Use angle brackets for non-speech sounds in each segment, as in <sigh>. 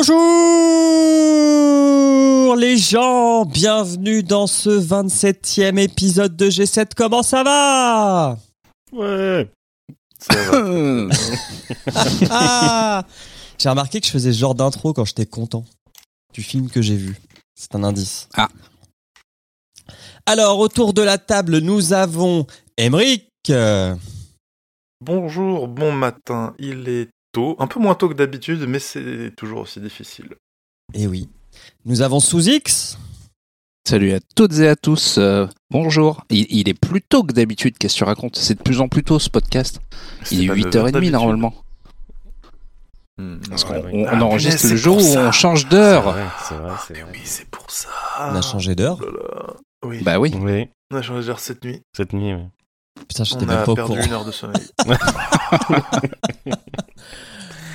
Bonjour les gens, bienvenue dans ce 27e épisode de G7. Comment ça va? Ouais. Ça va. <laughs> Ah J'ai remarqué que je faisais ce genre d'intro quand j'étais content du film que j'ai vu. C'est un indice. Ah. Alors, autour de la table, nous avons Emeric. Bonjour, bon matin. Il est tôt, un peu moins tôt que d'habitude, mais c'est toujours aussi difficile. Eh oui. Nous avons Sous-X. Salut à toutes et à tous. euh, bonjour. Il, il est plus tôt que d'habitude, qu'est-ce que tu racontes? C'est de plus en plus tôt ce podcast. Il est pas 8h30 d'habitude. normalement. Hmm, Parce ouais, qu'on ouais. on- Ah, on enregistre le jour où ça. on change C'est d'heure. vrai, c'est vrai, c'est Mais vrai. oui, c'est pour ça. On a changé d'heure. Oh. Oui, Bah oui. Oui, on a changé d'heure cette nuit. cette nuit, oui. Putain, j'étais On même a pas au perdu courant. une heure de sommeil. <laughs> <laughs>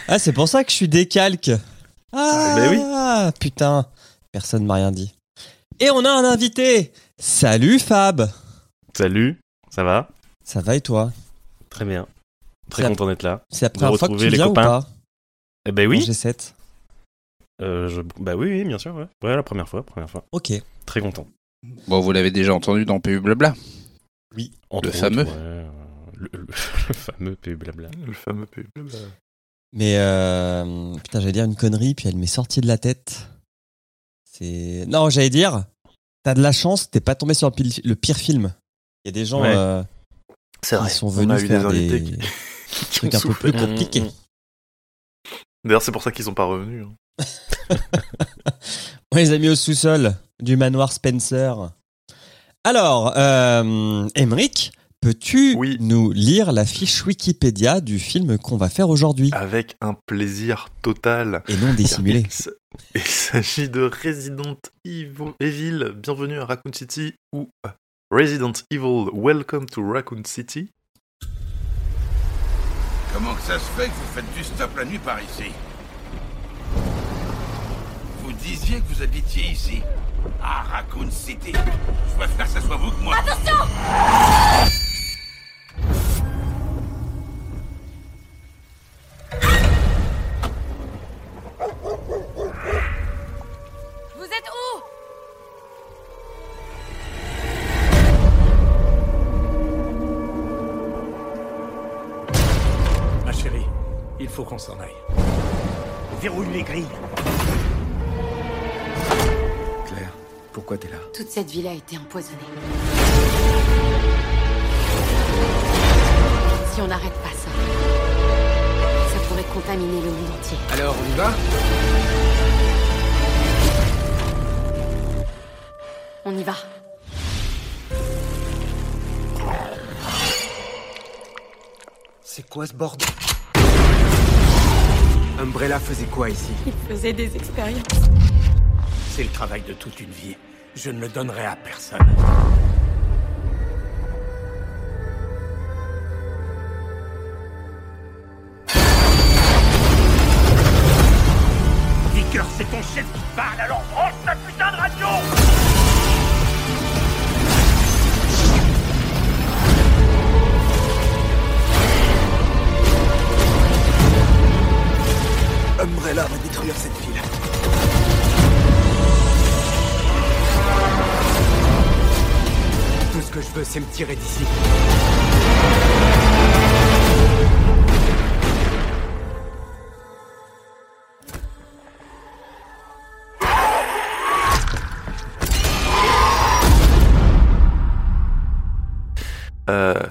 Ah, c'est pour ça que je suis décalque. Ah, ben oui. putain. Personne m'a rien dit. Et on a un invité. Salut Fab. Salut, ça va? Ça va et toi? Très bien. Très content d'être là. C'est la première fois que retrouver tu les viens ou copains. pas? Eh ben oui. G7. Euh, je... Bah oui, oui, bien sûr, ouais. Ouais, la première fois, première fois. Ok. Très content. Bon, vous l'avez déjà entendu dans PU Blabla. Entre Le fameux. ouais, le, le- <laughs> le fameux PU blabla. Le fameux pub. Mais euh, putain, j'allais dire une connerie, puis elle m'est sortie de la tête. C'est non, j'allais dire, t'as de la chance, t'es pas tombé sur le pire, le pire film. Il y a des gens Ouais. euh, vrai. qui sont on venus faire des invités des qui, <laughs> qui trucs un peu plus compliqués. Mm, mm, D'ailleurs, c'est pour ça qu'ils sont pas revenus. hein. <laughs> On les a mis au sous-sol du manoir Spencer. Alors, euh, Emric, peux-tu Oui. nous lire la fiche Wikipédia du film qu'on va faire aujourd'hui? Avec un plaisir total. et non dissimulé Il s'agit de Resident Evil, Evil, Bienvenue à Raccoon City ou euh, Resident Evil, Welcome to Raccoon City. Comment que ça se fait que vous faites du stop la nuit par ici? Vous disiez que vous habitiez ici À Raccoon City Je préfère que ça soit vous que moi Vous faut qu'on s'en aille. Verrouille les grilles. Claire, pourquoi t'es là? Toute cette ville a été empoisonnée. Si on n'arrête pas ça, ça pourrait contaminer le monde entier. Alors, on y va? On y va. C'est quoi ce bordel? Umbrella faisait quoi ici? Il faisait des expériences. C'est le travail de toute une vie. Je ne le donnerai à personne. Parle, alors branche ta putain de radio Umbrella va détruire cette ville. Tout ce que je veux, c'est me tirer d'ici.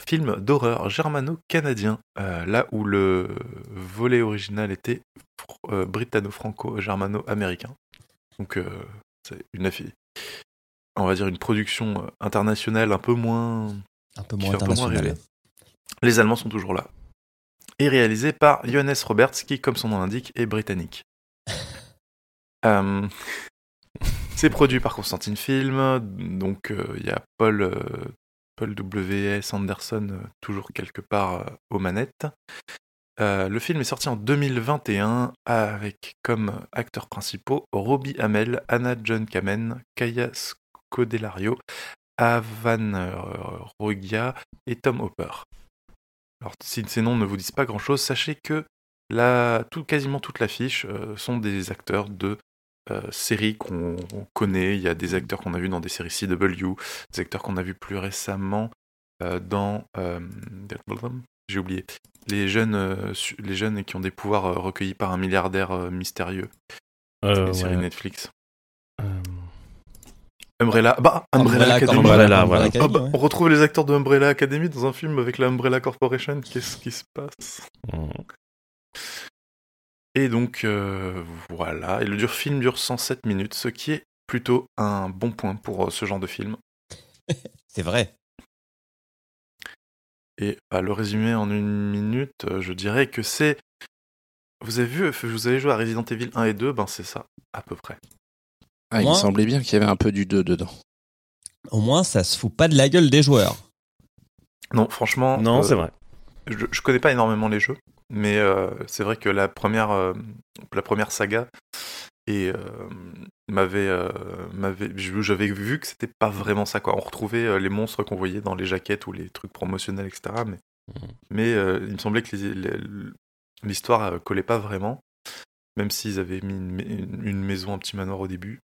Film d'horreur germano-canadien, euh, là où le volet original était euh, britanno-franco-germano-américain. Donc euh, c'est une on va dire une production euh, internationale un peu moins Un peu moins fait un peu moins international. rêver. Les Allemands sont toujours là. Et réalisé par Johannes Roberts, qui, comme son nom l'indique, est britannique. <laughs> C'est produit par Constantine Film, donc il y a Paul, Paul W.S. Anderson, euh, toujours quelque part euh, aux manettes. Euh, le film est sorti en 2021 avec comme acteurs principaux Robbie Hamel, Anna John Kamen, Kaya Scodelario, Avan Rogia et Tom Hopper. Alors, si ces noms ne vous disent pas grand-chose, sachez que la, tout, quasiment toute l'affiche sont des acteurs de euh, séries qu'on on connaît. Il y a des acteurs qu'on a vus dans des séries CW, des acteurs qu'on a vus plus récemment euh, dans. euh, J'ai oublié. Les jeunes, euh, les jeunes qui ont des pouvoirs euh, recueillis par un milliardaire euh, mystérieux. Euh, les séries ouais. Netflix. Umbrella, bah, Umbrella, Academy. Umbrella, voilà. Ah bah, on retrouve les acteurs de Umbrella Academy dans un film avec la Umbrella Corporation. Qu'est-ce qui se passe? Mm. Et donc, euh, voilà. Et le dur film dure 107 minutes, ce qui est plutôt un bon point pour euh, ce genre de film. <laughs> C'est vrai. Et à le résumer en une minute, euh, je dirais que c'est. Vous avez vu, vous avez joué à Resident Evil 1 et 2, ben c'est ça, à peu près. Ah, il me semblait bien qu'il y avait un peu du 2 dedans. Au moins, ça se fout pas de la gueule des joueurs. Non, franchement. Non, euh, c'est vrai. Je, je connais pas énormément les jeux, mais euh, c'est vrai que la première, euh, la première saga et euh, m'avait, j'avais vu que c'était pas vraiment ça quoi. On retrouvait les monstres qu'on voyait dans les jaquettes ou les trucs promotionnels, etc. Mais, Mhm. mais il me semblait que l'histoire collait pas vraiment, même s'ils avaient mis une, une- une maison, un petit manoir au début.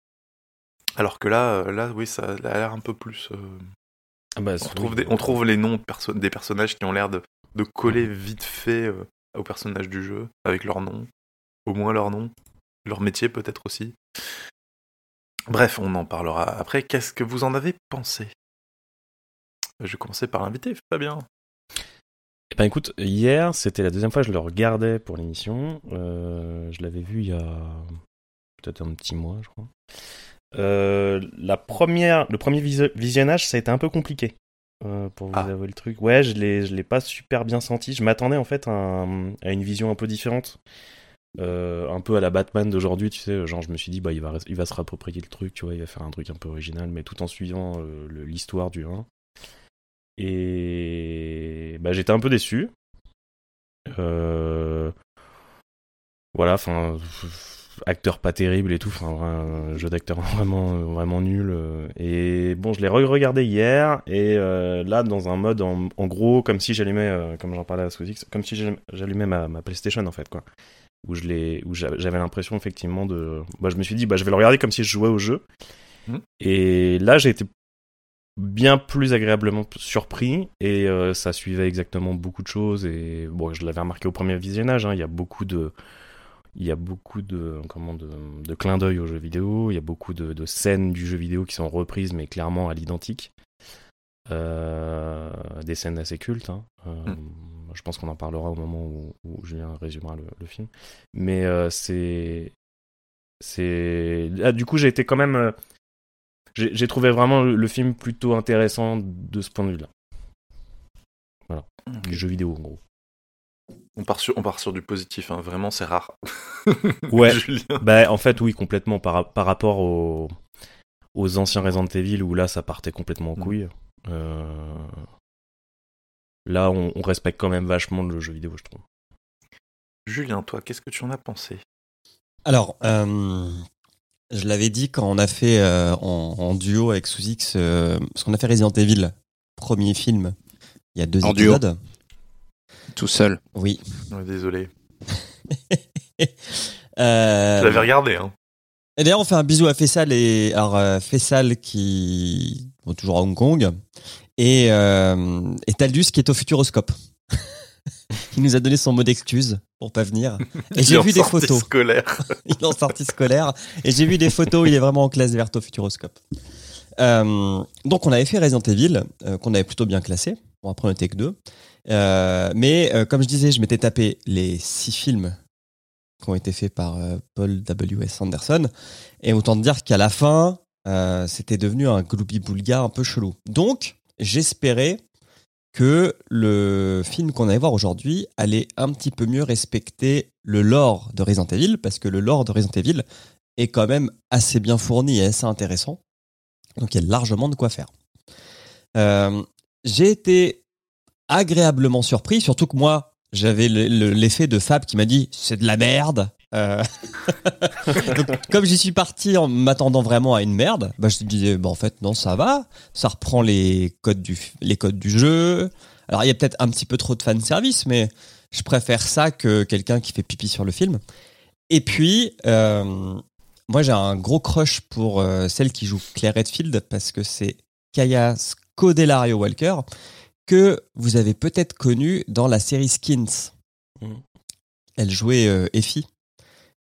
Alors que là, là, oui, ça a l'air un peu plus. euh, Ah bah, on, oui. des, on trouve les noms de perso- des personnages qui ont l'air de, de coller vite fait euh, aux personnages du jeu, avec leur nom, au moins leur nom, leur métier peut-être aussi. Bref, on en parlera après. Qu'est-ce que vous en avez pensé? Je vais commencer par l'invité, Fabien. Eh ben écoute, hier, c'était la deuxième fois que je le regardais pour l'émission. Euh, je l'avais vu il y a peut-être un petit mois, je crois. Euh, le premier visionnage, ça a été un peu compliqué. Euh, pour vous Ah. avouer le truc. Ouais, je l'ai, je l'ai pas super bien senti. Je m'attendais en fait à, un- à une vision un peu différente. Euh, un peu à la Batman d'aujourd'hui, tu sais, genre je me suis dit bah il va, il va se réapproprier le truc, tu vois, il va faire un truc un peu original, mais tout en suivant euh, l'histoire du 1. Et bah j'étais un peu déçu. Voilà, enfin, acteur pas terrible et tout, enfin, un jeu d'acteur <laughs> vraiment, vraiment nul. euh. Et bon, je l'ai re-regardé hier, et euh, là, dans un mode, en, en gros, comme si j'allumais, euh, comme j'en parlais à Squeezix, comme si j'allum- j'allumais ma, ma PlayStation, en fait, quoi. Où je l'ai, où j'a- j'avais l'impression, effectivement, de. Bah, je me suis dit, bah, je vais le regarder comme si je jouais au jeu. Mhm. Et là, j'ai été bien plus agréablement surpris et euh, ça suivait exactement beaucoup de choses et bon je l'avais remarqué au premier visionnage hein, il y a beaucoup de il y a beaucoup de comment de, de clins d'œil aux jeux vidéo il y a beaucoup de, de scènes du jeu vidéo qui sont reprises mais clairement à l'identique Euh, des scènes assez cultes hein. Euh, je pense qu'on en parlera au moment où, où Julien résumera le, le film mais euh, c'est c'est ah, du coup j'ai été quand même j'ai j'ai trouvé vraiment le, le film plutôt intéressant de ce point de vue-là. Voilà. Du jeu vidéo, en gros. On part sur, on part sur du positif, hein. vraiment c'est rare. <laughs> Ouais. Julien. Bah, en fait, oui, complètement par, par rapport aux, aux anciens Resident Evil où là, ça partait complètement en Mm. couille. Euh, Là, on, on respecte quand même vachement le jeu vidéo, je trouve. Julien, toi, qu'est-ce que tu en as pensé? Alors, euh, je l'avais dit quand on a fait euh, en, en duo avec Sous-X, euh, parce qu'on a fait Resident Evil, premier film, il y a deux En duo. Tout seul. Oui. Ouais, Désolé. <laughs> Euh, Je l'avais regardé, hein. Et d'ailleurs, on fait un bisou à Fessal et alors euh, Fessal qui bon, toujours à Hong Kong et euh, et Taldus qui est au Futuroscope. <laughs> qui nous a donné son mot d'excuse pour pas venir. Et Il j'ai est en vu des sortie photos. scolaire. <laughs> il est en sortie scolaire et j'ai vu des photos. Il est vraiment en classe verte au Futuroscope. Euh, donc on avait fait Resident Evil euh, qu'on avait plutôt bien classé. Bon après on était que deux. Euh, mais euh, comme je disais, je m'étais tapé les six films qui ont été faits par euh, Paul W.S. Anderson. Et autant dire qu'à la fin, euh, c'était devenu un gloubi-boulga un peu chelou. Donc, j'espérais que le film qu'on allait voir aujourd'hui allait un petit peu mieux respecter le lore de Resident Evil, parce que le lore de Resident Evil est quand même assez bien fourni et assez intéressant. Donc, il y a largement de quoi faire. J'ai été agréablement surpris, surtout que moi, j'avais le- le- l'effet de Fab qui m'a dit c'est de la merde. Euh, <laughs> comme j'y suis parti en m'attendant vraiment à une merde, bah, je me disais bah, en fait non ça va, ça reprend les codes du les codes du jeu. Alors il y a peut-être un petit peu trop de fan service, mais Je préfère ça que quelqu'un qui fait pipi sur le film. Et puis, euh, moi, j'ai un gros crush pour euh, celle qui joue Claire Redfield parce que c'est Kaya Scodelario Walker que vous avez peut-être connue dans la série Skins. Mhm. Elle jouait euh, Effie,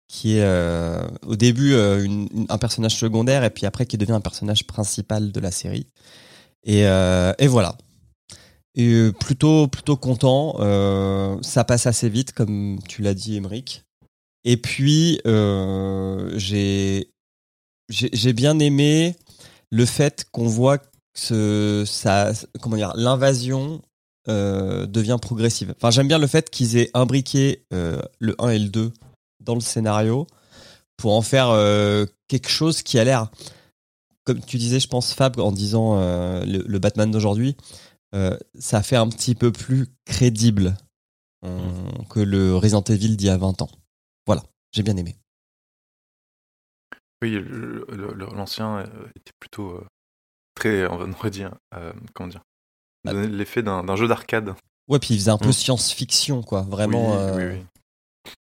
qui est euh, au début euh, une- une- un personnage secondaire et puis après qui devient un personnage principal de la série. Et, et voilà. Et plutôt plutôt content. ça passe assez vite, comme tu l'as dit, Emeric. Et puis j'ai bien aimé le fait qu'on voit ce, ça comment dire l'invasion euh, devient progressive. Enfin, j'aime bien le fait qu'ils aient imbriqué euh, le 1 et le 2 dans le scénario pour en faire euh, quelque chose qui a l'air, comme tu disais, je pense, Fab, en disant le, le Batman d'aujourd'hui, ça fait un petit peu plus crédible euh, que le Resident Evil d'il y a 20 ans. Voilà, j'ai bien aimé. Oui, l'ancien était plutôt très, on dire, euh, comment dire, Ah. l'effet d'un jeu d'arcade. Ouais, puis il faisait un peu Mm. science-fiction, quoi. Vraiment. Oui, euh, oui, oui.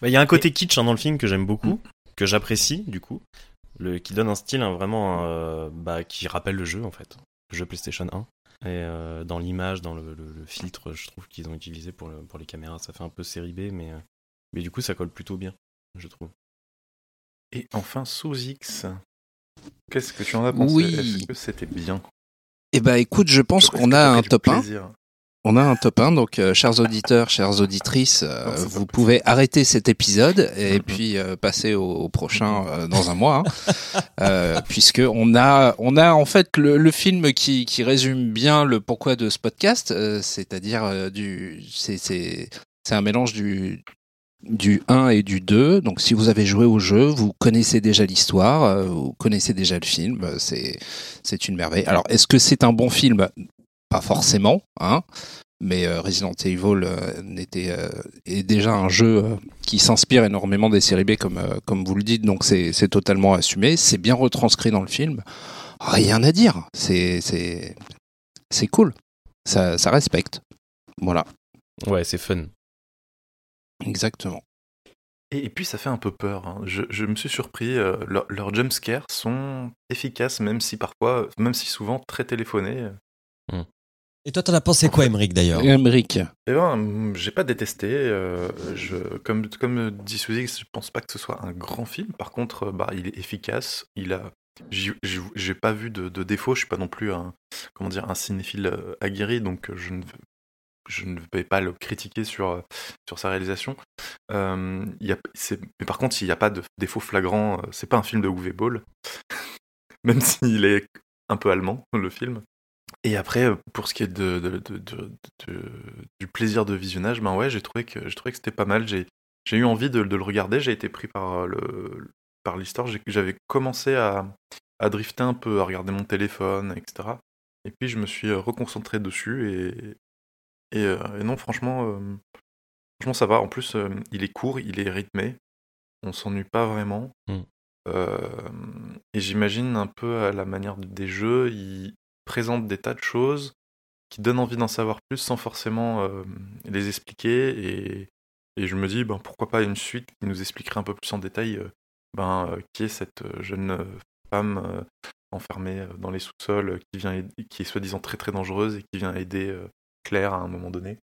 Bah, Il y a un côté kitsch hein, dans le film que j'aime beaucoup, que j'apprécie du coup, le, qui donne un style hein, vraiment euh, bah, qui rappelle le jeu en fait, le jeu PlayStation 1. Et euh, dans l'image, dans le, le- le filtre, je trouve qu'ils ont utilisé pour, le- pour les caméras, ça fait un peu série B, mais, mais du coup ça colle plutôt bien, je trouve. Et enfin, sous X. Qu'est-ce que tu en as pensé? Oui. Est-ce que c'était bien? Eh ben, écoute, je pense qu'on a un top 1. plaisir On a un top 1, donc euh, chers auditeurs, chères auditrices, euh, Non, vous possible. pouvez arrêter cet épisode et Mhm. puis euh, passer au, au prochain euh, dans un mois, hein, <laughs> puisque on a, on a en fait le, le film qui, qui résume bien le pourquoi de ce podcast, c'est-à-dire du, c'est un mélange du du 1 et du 2. Donc si vous avez joué au jeu, vous connaissez déjà l'histoire, euh, vous connaissez déjà le film, euh, c'est c'est une merveille. Alors est-ce que c'est un bon film? Pas forcément, hein. Mais euh, Resident Evil n'était est déjà un jeu qui s'inspire énormément des séries B comme comme vous le dites, donc c'est c'est totalement assumé, c'est bien retranscrit dans le film. Rien à dire, c'est c'est c'est cool. Ça ça respecte. Voilà, Ouais, c'est fun. Exactement. Et, et puis ça fait un peu peur. hein. Je, je me suis surpris. euh, leur- leurs jumpscares sont efficaces, même si parfois, même si souvent très téléphonés. Et toi, t'en as pensé quoi, Emmerich, d'ailleurs? Emmerich. Eh ben, mm, j'ai pas détesté. euh, je, comme, comme dit Suzy, je pense pas que ce soit un grand film. Par contre, euh, bah, il est efficace. Il a, j'ai pas vu de, de défaut. Je suis pas non plus un, comment dire, un cinéphile euh, aguerri, donc euh, je ne, je ne vais pas le critiquer sur, euh, sur sa réalisation. Euh, y a, mais par contre, il n'y a pas de défaut flagrant. euh, C'est pas un film de Uwe Boll, <laughs> même s'il est un peu allemand, le film. Et après, euh, pour ce qui est de, du plaisir de visionnage, ben ouais, j'ai trouvé que trouvé que c'était pas mal. J'ai eu envie de, le regarder. J'ai été pris par par l'histoire. J'ai- J'avais commencé à, à drifter un peu, à regarder mon téléphone, etc. Et puis je me suis reconcentré dessus et euh, et non, franchement, euh, franchement ça va. En plus, euh, il est court, il est rythmé. On s'ennuie pas vraiment. Mm. Et j'imagine un peu à la manière des jeux, il présente des tas de choses qui donnent envie d'en savoir plus sans forcément les expliquer. Et, et je me dis, ben, pourquoi pas une suite qui nous expliquerait un peu plus en détail ben, qui est cette jeune femme enfermée dans les sous-sols, qui, vient qui est soi-disant très très dangereuse et qui vient aider Claire à un moment donné.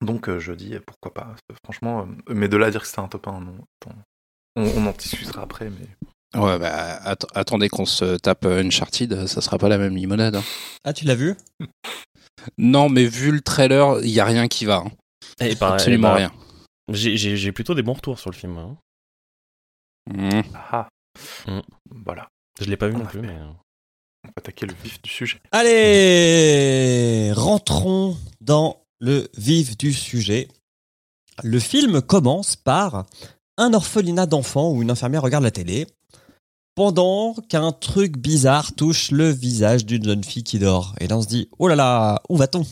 Donc euh, je dis, euh, pourquoi pas. Franchement, euh, mais de là à dire que c'était un top 1, non. On, on en discutera après, mais Ouais, bah, att- attendez qu'on se tape Uncharted, ça sera pas la même limonade. hein. Ah, tu l'as vu? Non, mais vu le trailer, il y a rien qui va. hein. Et par- Absolument et bah, rien. J'ai plutôt des bons retours sur le film. hein. Mmh. ah, Mm. voilà. Je l'ai pas vu On non plus, mais. Attaquer le vif du sujet. Allez, rentrons dans le vif du sujet. Le film commence par un orphelinat d'enfants où une infirmière regarde la télé pendant qu'un truc bizarre touche le visage d'une jeune fille qui dort. Et là, on se dit, oh là là, où va-t-on?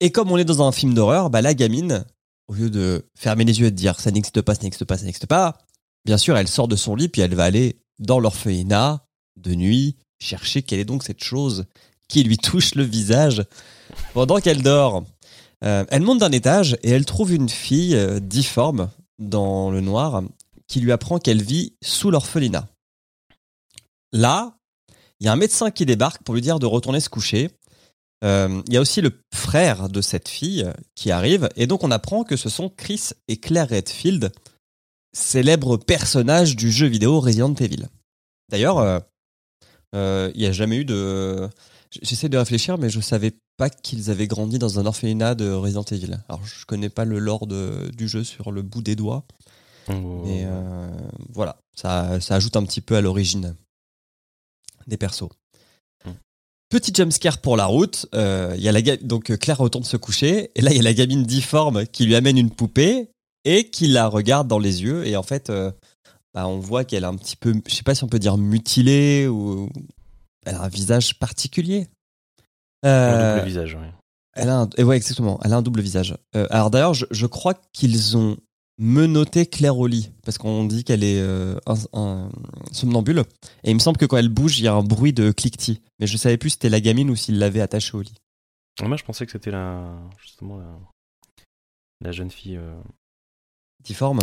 Et comme on est dans un film d'horreur, bah, la gamine, au lieu de fermer les yeux et de dire ça n'existe pas, ça n'existe pas, ça n'existe pas, bien sûr, elle sort de son lit puis elle va aller dans l'orphelinat de nuit chercher quelle est donc cette chose qui lui <laughs> touche le visage pendant qu'elle dort. Euh, elle monte d'un étage et elle trouve une fille euh, difforme dans le noir qui lui apprend qu'elle vit sous l'orphelinat. Là, il y a un médecin qui débarque pour lui dire de retourner se coucher. Euh, Il y a aussi le frère de cette fille qui arrive et donc on apprend que ce sont Chris et Claire Redfield, célèbres personnages du jeu vidéo Resident Evil. D'ailleurs, il n'y a jamais eu de... J'essaie de réfléchir, mais je savais pas qu'ils avaient grandi dans un orphelinat de Resident Evil. Alors, je connais pas le lore de- du jeu sur le bout des doigts, Oh. mais euh, voilà, ça, ça ajoute un petit peu à l'origine des persos. Hmm. Petit jumpscare pour la route. euh, il y a la donc euh, Claire retourne se coucher et là il y a la gamine difforme qui lui amène une poupée et qui la regarde dans les yeux et en fait euh, bah, on voit qu'elle a un petit peu, je sais pas si on peut dire mutilée ou elle a un visage particulier. Un Euh, double visage, ouais. elle a un, et ouais, exactement. Elle a un double visage. Euh, alors d'ailleurs, je, je crois qu'ils ont menotté Claire au lit parce qu'on dit qu'elle est euh, un, un somnambule. Et il me semble que quand elle bouge, il y a un bruit de cliquetis. Mais je savais plus si c'était la gamine ou s'il l'avait attachée au lit. Ah, Moi, je pensais que c'était la, justement la, la jeune fille. euh, Difforme.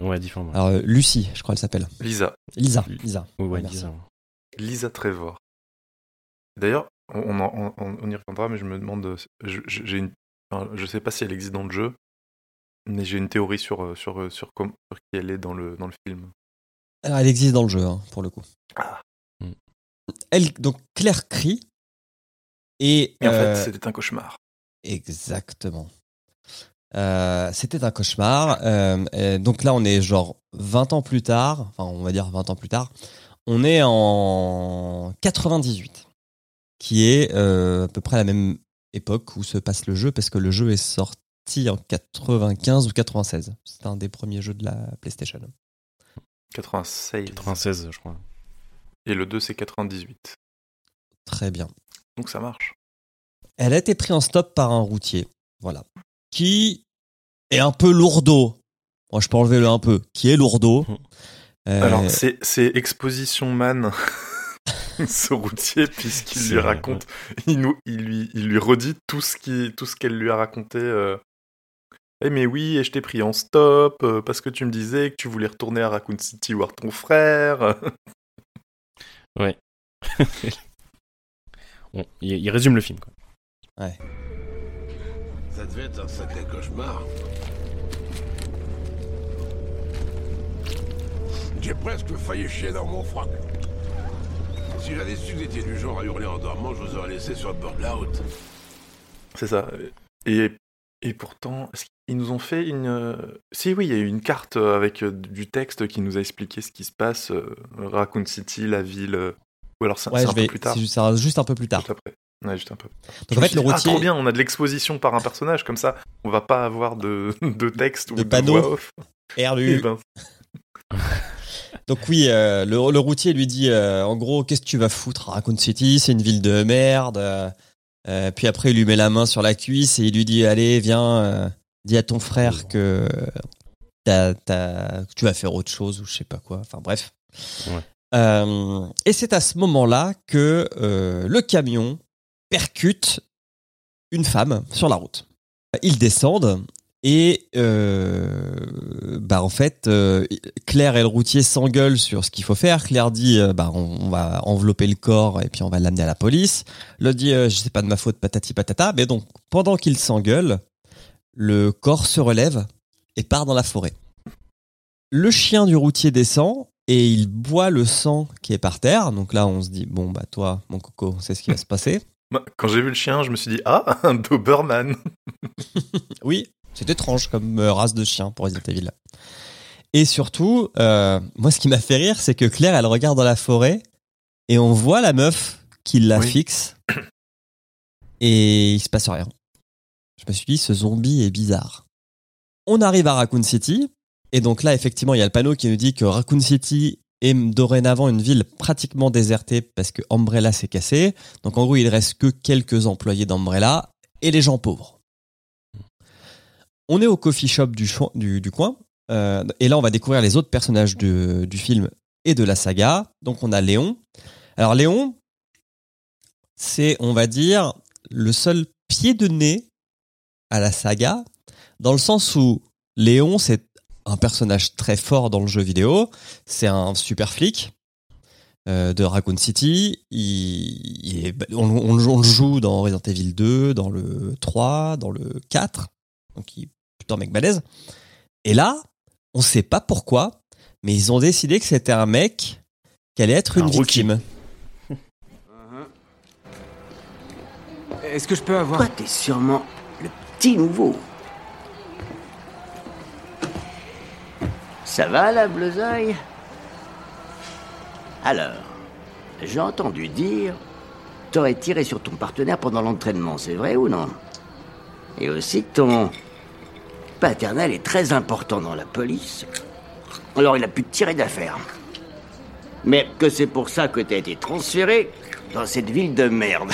Ouais, difforme. Alors euh, Lucie, je crois qu'elle s'appelle. Lisa. Lisa. Lisa. Ouais. Lisa. Lisa Trevor. D'ailleurs, on, on, en- on- on y reviendra, mais je me demande. je- je- J'ai une, enfin, je sais pas si elle existe dans le jeu, mais j'ai une théorie sur, euh, sur, euh, sur, qui elle est dans le, dans le film. Alors, elle existe dans le jeu, hein, pour le coup. Ah. Hmm. Elle, donc Claire crie. Et, Et en euh, fait, c'était un cauchemar. Exactement. Euh, C'était un cauchemar. Euh, donc là, on est genre 20 ans plus tard, enfin on va dire 20 ans plus tard, on est en 98, qui est euh, à peu près la même époque où se passe le jeu, parce que le jeu est sorti en 95 ou 96. C'est un des premiers jeux de la PlayStation. 96. 96, je crois. Et le 2, c'est 98. Très bien. Donc ça marche. Elle a été prise en stop par un routier, voilà, qui est un peu lourdeau. Moi, je peux enlever le un peu, qui est lourdeau. Mhm. Euh, Alors, c'est c'est Exposition Man, <laughs> ce routier, puisqu'il C'est lui vrai, raconte, il, nous, il, lui, il lui redit tout ce qui- tout ce qu'elle lui a raconté. euh. Eh mais oui, et je t'ai pris en stop euh, parce que tu me disais que tu voulais retourner à Raccoon City voir ton frère. Ouais. Bon, <laughs> il, il résume le film. Quoi. Ça devait être un sacré cauchemar. J'ai presque failli chier dans mon froc. Si j'avais su que vous étiez du genre à hurler en dormant, je vous aurais laissé sur le bord de la route. C'est ça. Et, et pourtant, qu'ils nous ont fait une. euh, Si, oui, il y a eu une carte avec euh, du texte qui nous a expliqué ce qui se passe. euh, Raccoon City, la ville. Ou alors c'est ouais, un peu plus tard. ça juste un peu plus tard. Juste après. Ouais, juste un peu. Donc Je en fait, le dit, Ah, routier, trop bien, on a de l'exposition par un personnage, comme ça, on va pas avoir de, de texte ou De de, panneaux. voix off. RLU. Eh ben, <laughs> Donc oui, euh, le, le routier lui dit euh, en gros qu'est-ce que tu vas foutre à Raccoon City, c'est une ville de merde. euh, puis après il lui met la main sur la cuisse et il lui dit allez viens, euh, dis à ton frère que que tu vas faire autre chose ou je sais pas quoi. Enfin bref. Ouais. Euh, et c'est à ce moment-là que euh, le camion percute une femme sur la route. Ils descendent et euh, bah en fait euh, Claire et le routier s'engueulent sur ce qu'il faut faire. Claire dit euh, bah on, on va envelopper le corps et puis on va l'amener à la police. L'autre dit euh, je sais pas de ma faute patati patata. Mais donc pendant qu'ils s'engueulent, le corps se relève et part dans la forêt. Le chien du routier descend et il boit le sang qui est par terre. Donc là on se dit bon bah toi mon coco c'est ce qui va se passer. Quand j'ai vu le chien, je me suis dit Ah, <laughs> un Doberman <laughs> Oui, c'est étrange comme euh, race de chien pour Resident Evil. Et surtout, euh, moi, ce qui m'a fait rire, c'est que Claire, elle regarde dans la forêt et on voit la meuf qui la Oui. fixe <coughs> et il se passe rien. Je me suis dit, ce zombie est bizarre. On arrive à Raccoon City et donc là, effectivement, il y a le panneau qui nous dit que Raccoon City est dorénavant une ville pratiquement désertée parce que Umbrella s'est cassé. Donc en gros, il reste que quelques employés d'Umbrella et les gens pauvres. On est au coffee shop du, coin. euh, et là, on va découvrir les autres personnages du film et de la saga. Donc, on a Léon. Alors, Léon, c'est, on va dire, le seul pied de nez à la saga, dans le sens où Léon, c'est un personnage très fort dans le jeu vidéo. C'est un super flic euh, de Raccoon City. Il, il est, on, on le joue- on le joue dans Resident Evil 2, dans le 3, dans le 4. Donc il est plutôt un mec balèze. Et là, on sait pas pourquoi, mais ils ont décidé que c'était un mec qui allait être Un une rookie. victime. <laughs> Est-ce que je peux avoir... Toi, t'es sûrement le petit nouveau. Ça va, la bleusaille Alors, j'ai entendu dire... T'aurais tiré sur ton partenaire pendant l'entraînement, c'est vrai ou non? Et aussi ton... paternel est très important dans la police. Alors il a pu te tirer d'affaire. Mais que c'est pour ça que t'as été transféré dans cette ville de merde.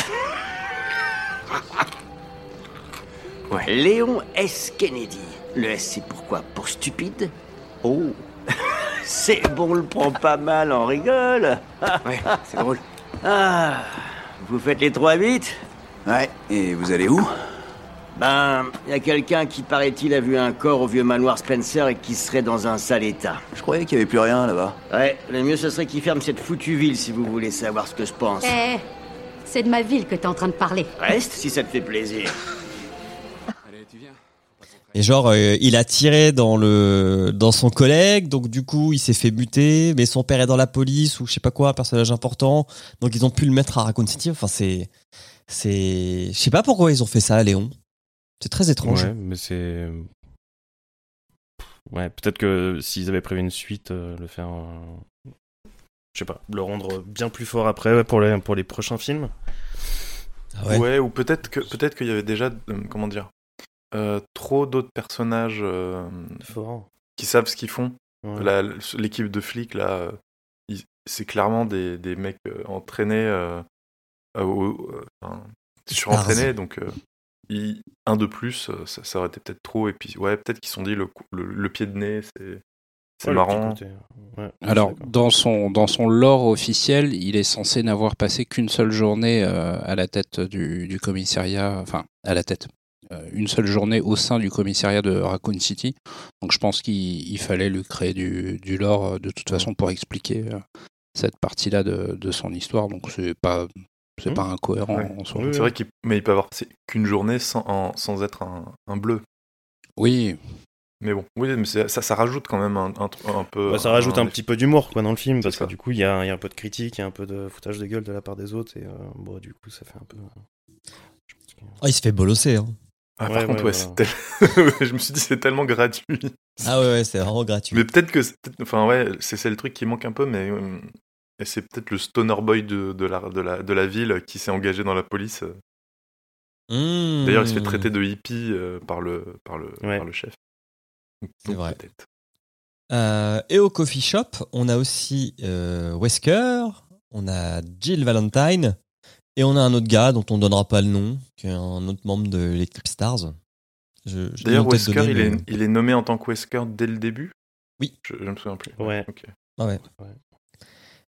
<laughs> Léon S. Kennedy. Le S, c'est pourquoi? Pour stupide? Oh <laughs> C'est bon, on le prend pas mal, on rigole <laughs> Ouais, c'est drôle. Ah Vous faites les trois vite Ouais, et vous allez où? Ben, il y a quelqu'un qui, paraît-il, a vu un corps au vieux manoir Spencer et qui serait dans un sale état. Je croyais qu'il y avait plus rien là-bas. Ouais, le mieux ce serait qu'il ferme cette foutue ville si vous voulez savoir ce que je pense. Eh, c'est de ma ville que t'es en train de parler. Reste si ça te fait plaisir. Et genre, euh, il a tiré dans le dans son collègue, donc du coup, il s'est fait buter, mais son père est dans la police ou je sais pas quoi, un personnage important, donc ils ont pu le mettre à Raccoon City. Enfin, c'est c'est, je sais pas pourquoi ils ont fait ça, à Léon. C'est très étrange. Ouais, mais c'est. Ouais, peut-être que s'ils avaient prévu une suite, euh, le faire. euh, Je sais pas, le rendre bien plus fort après ouais, pour, les, pour les prochains films. Ah ouais. Ouais, ou peut-être que peut-être qu'il y avait déjà euh, comment dire euh, trop d'autres personnages euh, qui savent ce qu'ils font. Ouais. L'équipe de flics là, euh, c'est clairement des, des mecs entraînés, euh, euh, euh, enfin, surentraînés, donc euh, ils- un de plus, ça, ça aurait été peut-être trop. Et puis ouais, peut-être qu'ils se sont dit le, le, le pied de nez, c'est c'est Ouais, marrant. ouais, Alors, dans son, dans son lore officiel, il est censé n'avoir passé qu'une seule journée euh, à la tête du, du commissariat, enfin, à la tête, une seule journée au sein du commissariat de Raccoon City. Donc, je pense qu'il il fallait lui créer du, du lore euh, de toute façon pour expliquer euh, cette partie-là de, de son histoire. Donc, c'est pas, c'est Mhm. pas incohérent Ouais. en soi. Oui, C'est vrai qu'il mais il peut avoir qu'une journée sans, en- sans être un, un bleu. Oui, Mais bon, oui, mais ça, ça rajoute quand même un, un, un peu. Bah, ça rajoute un petit peu d'humour quoi dans le film parce que du coup il y a, il y a un peu de critique, il y a un peu de foutage de gueule de la part des autres et euh, bon du coup ça fait un peu. Ah, il se fait bolosser. Hein. Ah, Ouais, par contre, ouais, ouais, c'est tel- <laughs> je me suis dit, c'est tellement gratuit. Ah ouais, ouais, c'est vraiment gratuit. Mais peut-être que. Enfin, ouais, c'est le truc qui manque un peu, mais. euh, et c'est peut-être le stoner boy de, de, la, de, la, de la ville qui s'est engagé dans la police. Mmh. D'ailleurs, il se fait traiter de hippie euh, par, le, par, le, Ouais. par le chef. C'est vrai. Euh, et au coffee shop, on a aussi euh, Wesker, on a Jill Valentine, et on a un autre gars dont on donnera pas le nom, qui est un autre membre de l'équipe Stars. Je- je l'ai D'ailleurs, Wesker, donné, il, mais- est, il est nommé en tant que Wesker dès le début? Oui. Je, je me souviens plus. Ouais. Ok. Ah ouais. Ouais.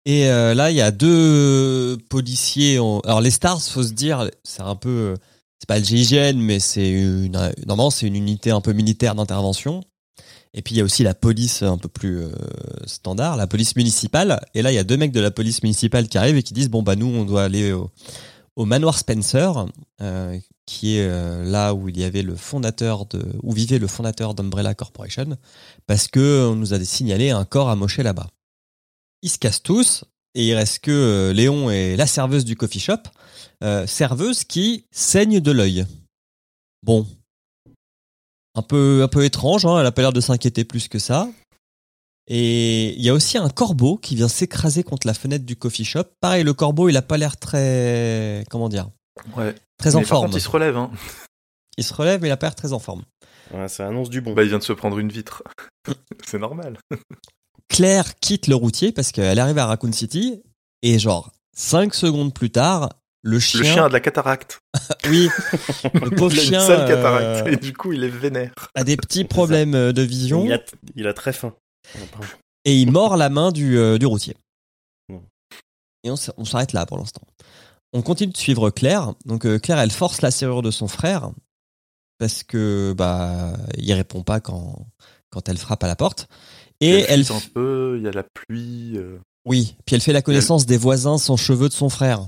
Et euh, là, il y a deux policiers. en- Alors les Stars, faut se dire, c'est un peu, euh, c'est pas le GIGN, mais c'est une, normalement c'est une unité un peu militaire d'intervention. Et puis il y a aussi la police un peu plus euh, standard, la police municipale. Et là, il y a deux mecs de la police municipale qui arrivent et qui disent bon bah nous, on doit aller au, au manoir Spencer, euh, qui est euh, là où il y avait le fondateur de, où vivait le fondateur d'Umbrella Corporation, parce que on nous a signalé un corps amoché là-bas. Ils se cassent tous et il reste que euh, Léon et la serveuse du coffee shop, euh, serveuse qui saigne de l'œil. Bon, un peu un peu étrange, hein, elle a pas l'air de s'inquiéter plus que ça. Et il y a aussi un corbeau qui vient s'écraser contre la fenêtre du coffee shop. Pareil, le corbeau, il a pas l'air très comment dire, Ouais. très en par forme. contre, il se relève. Hein. <laughs> Il se relève, mais il a pas l'air très en forme. Ouais, ça annonce du bon. Bah, il vient de se prendre une vitre. <laughs> c'est normal. <laughs> Claire quitte le routier parce qu'elle arrive à Raccoon City et genre 5 secondes plus tard, le chien, Le chien a de la cataracte. <laughs> oui, le <laughs> pauvre il a une chien sale cataracte. euh, Et du coup, il est vénère. a des petits problèmes euh, de vision il, a, il a très faim. et il mord la main du, euh, du routier. Et on, s- on s'arrête là pour l'instant. On continue de suivre Claire. Donc euh, Claire, elle force la serrure de son frère parce que bah il répond pas quand quand elle frappe à la porte. Et Elle un peu, il y a la pluie. euh, oui, puis elle fait la connaissance des voisins sans cheveux de son frère.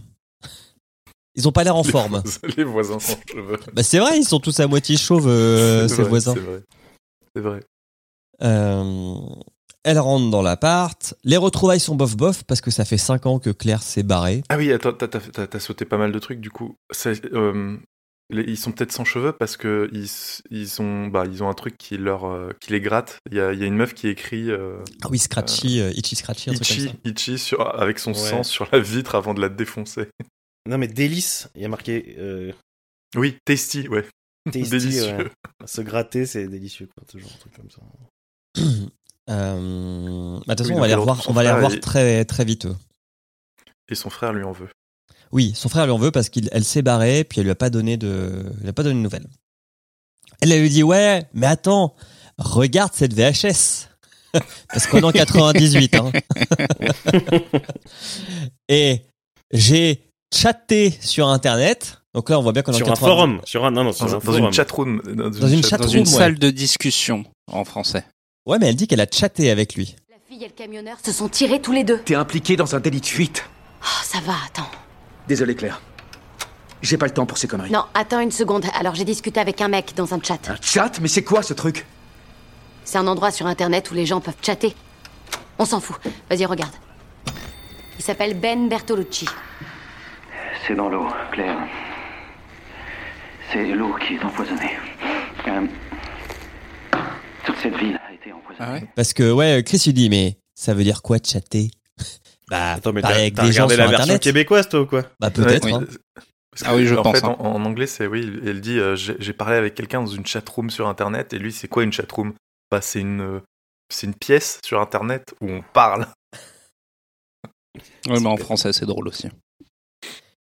Ils ont pas l'air en les forme. voisins- Les voisins sans cheveux. Bah c'est vrai, ils sont tous à moitié chauves euh, <laughs> ces vrai, voisins. C'est vrai. C'est vrai. Euh, elle rentre dans l'appart. Les retrouvailles sont bof bof parce que ça fait 5 ans que Claire s'est barrée. Ah oui, attends, t'as- sauté pas mal de trucs du coup. Euh, les- ils sont peut-être sans cheveux parce que ils, ont, bah, ils ont un truc qui leur, euh, qui les gratte. Il y a, il y a une meuf qui écrit euh, Ah oui, Scratchy, euh, Itchy Scratchy, un truc comme Itchy, ça. Itchy sur, avec son Ouais. sang sur la vitre avant de la défoncer. Non, mais délice, il y a marqué euh, Oui, tasty, ouais. <laughs> tasty, Délicieux. ouais. Se gratter, c'est délicieux, quoi. Toujours un truc comme ça. <clears throat> Euh, bah, de toute façon, Oui, on va les revoir, on va les revoir et- très, très vite. eux. Et son frère lui en veut. Oui, son frère lui en veut parce qu'elle s'est barrée, puis elle lui a pas donné de, elle lui a pas donné de nouvelles. Elle lui dit ouais, mais attends, regarde cette VHS. <laughs> parce qu'on est en 98. Hein. <laughs> Et j'ai chatté sur Internet. Donc là, on voit bien qu'on est Sur en un 98. forum, sur un, non, non, sur Dans, un dans forum. une chatroom. Dans, Dans une chat- chat- Dans Chatroom, une ouais. salle de discussion en français. Ouais, mais elle dit qu'elle a chatté avec lui. La fille et le camionneur se sont tirés tous les deux. T'es impliqué dans un délit de fuite. Oh, ça va, attends. Désolé, Claire. J'ai pas le temps pour ces conneries. Non, attends une seconde. Alors, j'ai discuté avec un mec dans un chat. Un chat? Mais c'est quoi ce truc? C'est un endroit sur Internet où les gens peuvent chatter. On s'en fout. Vas-y, regarde. Il s'appelle Ben Bertolucci. C'est dans l'eau, Claire. C'est l'eau qui est empoisonnée. Euh, toute cette ville a été empoisonnée. Ah ouais Parce que ouais, Chris lui dit mais ça veut dire quoi chatter? <laughs> Bah, Attends, mais avec des gens sur la version Internet. québécoise, toi, ou quoi Bah peut-être. Ouais, hein. parce Ah oui, je en pense, Fait, hein. en, en anglais, c'est oui. Elle dit euh, j'ai parlé avec quelqu'un dans une chatroom sur Internet. Et lui, c'est quoi une chatroom? Bah, c'est une, euh, c'est une pièce sur Internet où on parle. Ouais, mais en français, c'est drôle aussi.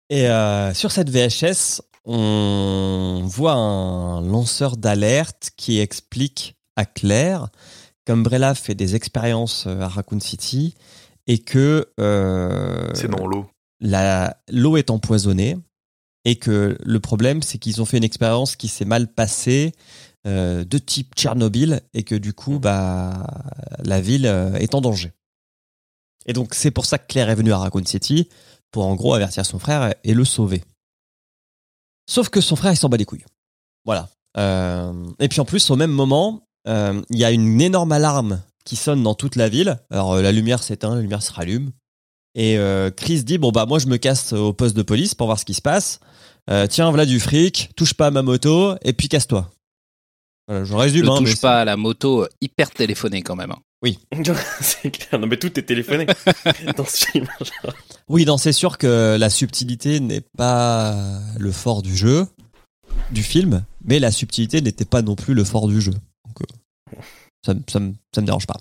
Et euh, sur cette VHS, on voit un lanceur d'alerte qui explique à Claire qu'Umbrella fait des expériences euh, à Raccoon City et que euh, C'est dans l'eau. l'eau est empoisonnée et que le problème c'est qu'ils ont fait une expérience qui s'est mal passée euh, de type Tchernobyl et que du coup bah la ville euh, est en danger. Et donc c'est pour ça que Claire est venue à Raccoon City pour en gros avertir son frère et le sauver. Sauf que son frère il s'en bat les couilles. Voilà. Euh, et puis en plus au même moment euh, il y a une énorme alarme qui sonne dans toute la ville. Alors euh, la lumière s'éteint, la lumière se rallume. Et euh, Chris dit bon bah moi je me casse au poste de police pour voir ce qui se passe. Tiens voilà du fric, touche pas à ma moto et puis casse-toi. Voilà, je résume. Ne touche pas à la moto hyper téléphonée quand même. hein. <laughs> c'est clair. Non, mais tout est téléphoné <laughs> dans ce film. Oui, non, c'est sûr que la subtilité n'est pas le fort du jeu, du film, mais la subtilité n'était pas non plus le fort du jeu. Donc, euh, ça, ça, me- ça me dérange pas.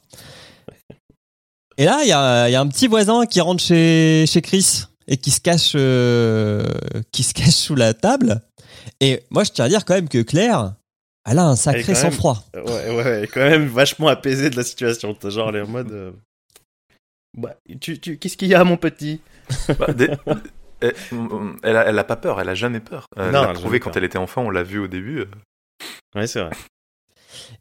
Et là, il y a, y a un petit voisin qui rentre chez, chez Chris et qui se cache, euh, qui se cache sous la table. Et moi, je tiens à dire quand même que Claire, elle a un sacré sang-froid. Ouais, ouais, ouais, quand même vachement apaisé de la situation. T'as genre, elle est en mode. euh, Bah, tu, tu, qu'est-ce qu'il y a, mon petit? Bah, des- elle, elle, a, elle a pas peur, elle a jamais peur. Elle Non, l'a elle a prouvé quand peur. elle était enfant, on l'a vu au début. euh. Ouais, c'est vrai.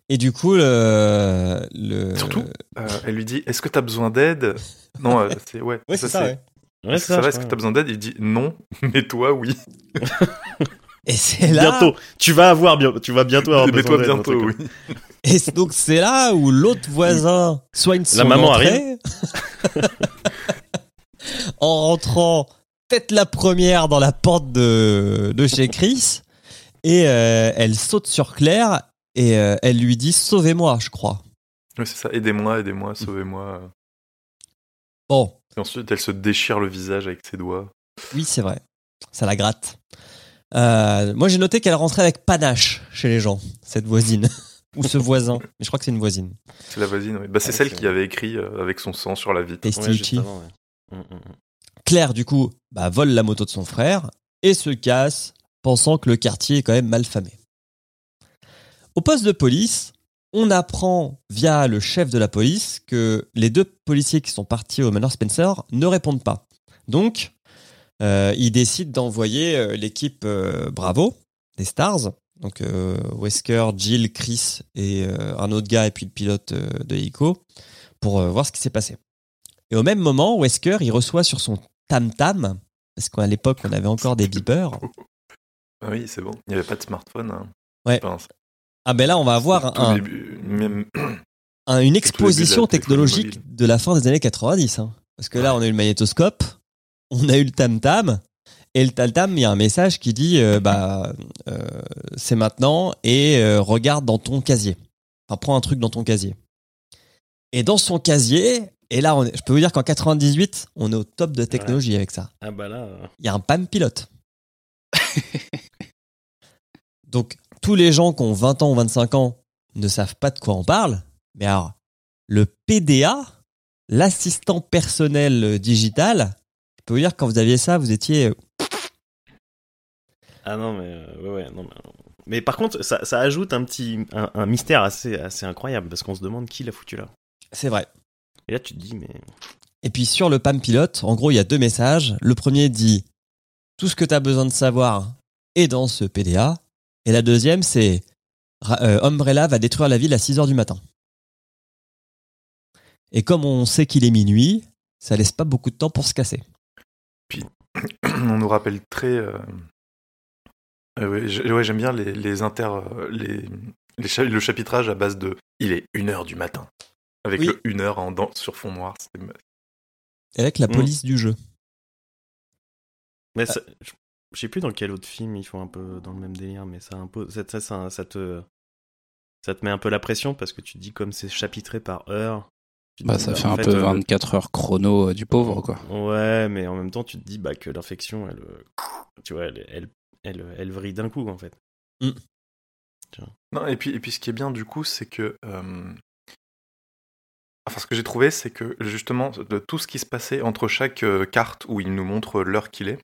Et du coup, le, le... Surtout, euh, elle lui dit Est-ce que t'as besoin d'aide? Non, euh, c'est ouais. Ouais, c'est ça, ouais. Ouais, Est-ce que c'est ça ça, va je Est-ce que crois. t'as besoin d'aide? Il dit non, mais toi oui. <laughs> Et c'est là. Bientôt. Tu vas avoir, tu vas bientôt avoir mais <laughs> toi bientôt, oui. Et donc c'est là où l'autre voisin soigne son La maman entrée <laughs> en rentrant tête la première dans la porte de, de chez Chris et euh, elle saute sur Claire et euh, elle lui dit sauvez-moi je crois. Ouais, c'est ça. Aidez-moi, aidez-moi, sauvez-moi. Bon Et ensuite, elle se déchire le visage avec ses doigts. oui c'est vrai ça la gratte. Euh, moi j'ai noté qu'elle rentrait avec panache chez les gens cette voisine <laughs> ou ce voisin mais je crois que c'est une voisine. C'est la voisine, oui. Bah, c'est Ah, celle qui avait écrit euh, avec son sang sur la vitre. Ouais, ouais. Mm, mm, mm. Claire, du coup, bah, vole la moto de son frère et se casse, pensant que le quartier est quand même mal famé. Au poste de police, on apprend via le chef de la police que les deux policiers qui sont partis au Manor Spencer ne répondent pas. Donc, il décide d'envoyer euh, l'équipe euh, Bravo des Stars Donc euh, Wesker, Jill, Chris et euh, un autre gars et puis le pilote euh, de l'hélico pour euh, voir ce qui s'est passé. Et au même moment, Wesker, il reçoit sur son tam-tam, parce qu'à l'époque, on avait encore des beepers. Ah oui, c'est bon. Il n'y avait pas de smartphone. hein. Ouais. Ah ben là, on va avoir un, début, même... un- une exposition technologique de la fin des années 90. hein. Parce que là, on a eu le magnétoscope, on a eu le tam-tam, et le tam-tam, il y a un message qui dit euh, bah euh, c'est maintenant et euh, regarde dans ton casier. Enfin, prends un truc dans ton casier. Et dans son casier, et là, on est- je peux vous dire qu'en 98, on est au top de technologie avec ça. Ah bah là. Il y a un PAM pilote. <laughs> Donc, tous les gens qui ont 20 ans ou 25 ans ne savent pas de quoi on parle. Mais alors, le PDA, l'assistant personnel digital, je peux vous dire que quand vous aviez ça, vous étiez. euh, Ah non, mais euh, ouais, ouais, non, mais, mais par contre, ça, ça ajoute un petit un, un mystère assez, assez incroyable parce qu'on se demande qui l'a foutu là. C'est vrai. Et là, tu te dis, mais Et puis sur le PAM pilote, en gros, il y a deux messages. Le premier dit tout ce que tu as besoin de savoir est dans ce PDA. Et la deuxième, c'est euh, Umbrella va détruire la ville à 6 heures du matin. Et comme on sait qu'il est minuit, ça laisse pas beaucoup de temps pour se casser. <clears throat> on nous rappelle très. euh, euh, ouais, j'ai- ouais, j'aime bien les, les inter. euh, Les, les cha- le chapitrage à base de. Il est 1h du matin. Avec Oui. le 1h en dans, sur fond noir. Et avec la Mm. police du jeu. Mais ça- je je sais plus dans quel autre film ils font un peu dans le même délire, mais ça impose, ça, ça, ça, ça te, ça te met un peu la pression parce que tu te dis comme c'est chapitré par heure. Bah, dis, ça bah, fait un peu euh, 24 heures chrono euh, du pauvre, quoi. Ouais, mais en même temps, tu te dis bah, que l'infection, elle, euh, tu vois, elle, elle, elle, elle vrille d'un coup en fait. Non, et puis, et puis ce qui est bien du coup, c'est que. euh, Enfin, ce que j'ai trouvé, c'est que justement, de tout ce qui se passait entre chaque euh, carte où il nous montre l'heure qu'il est,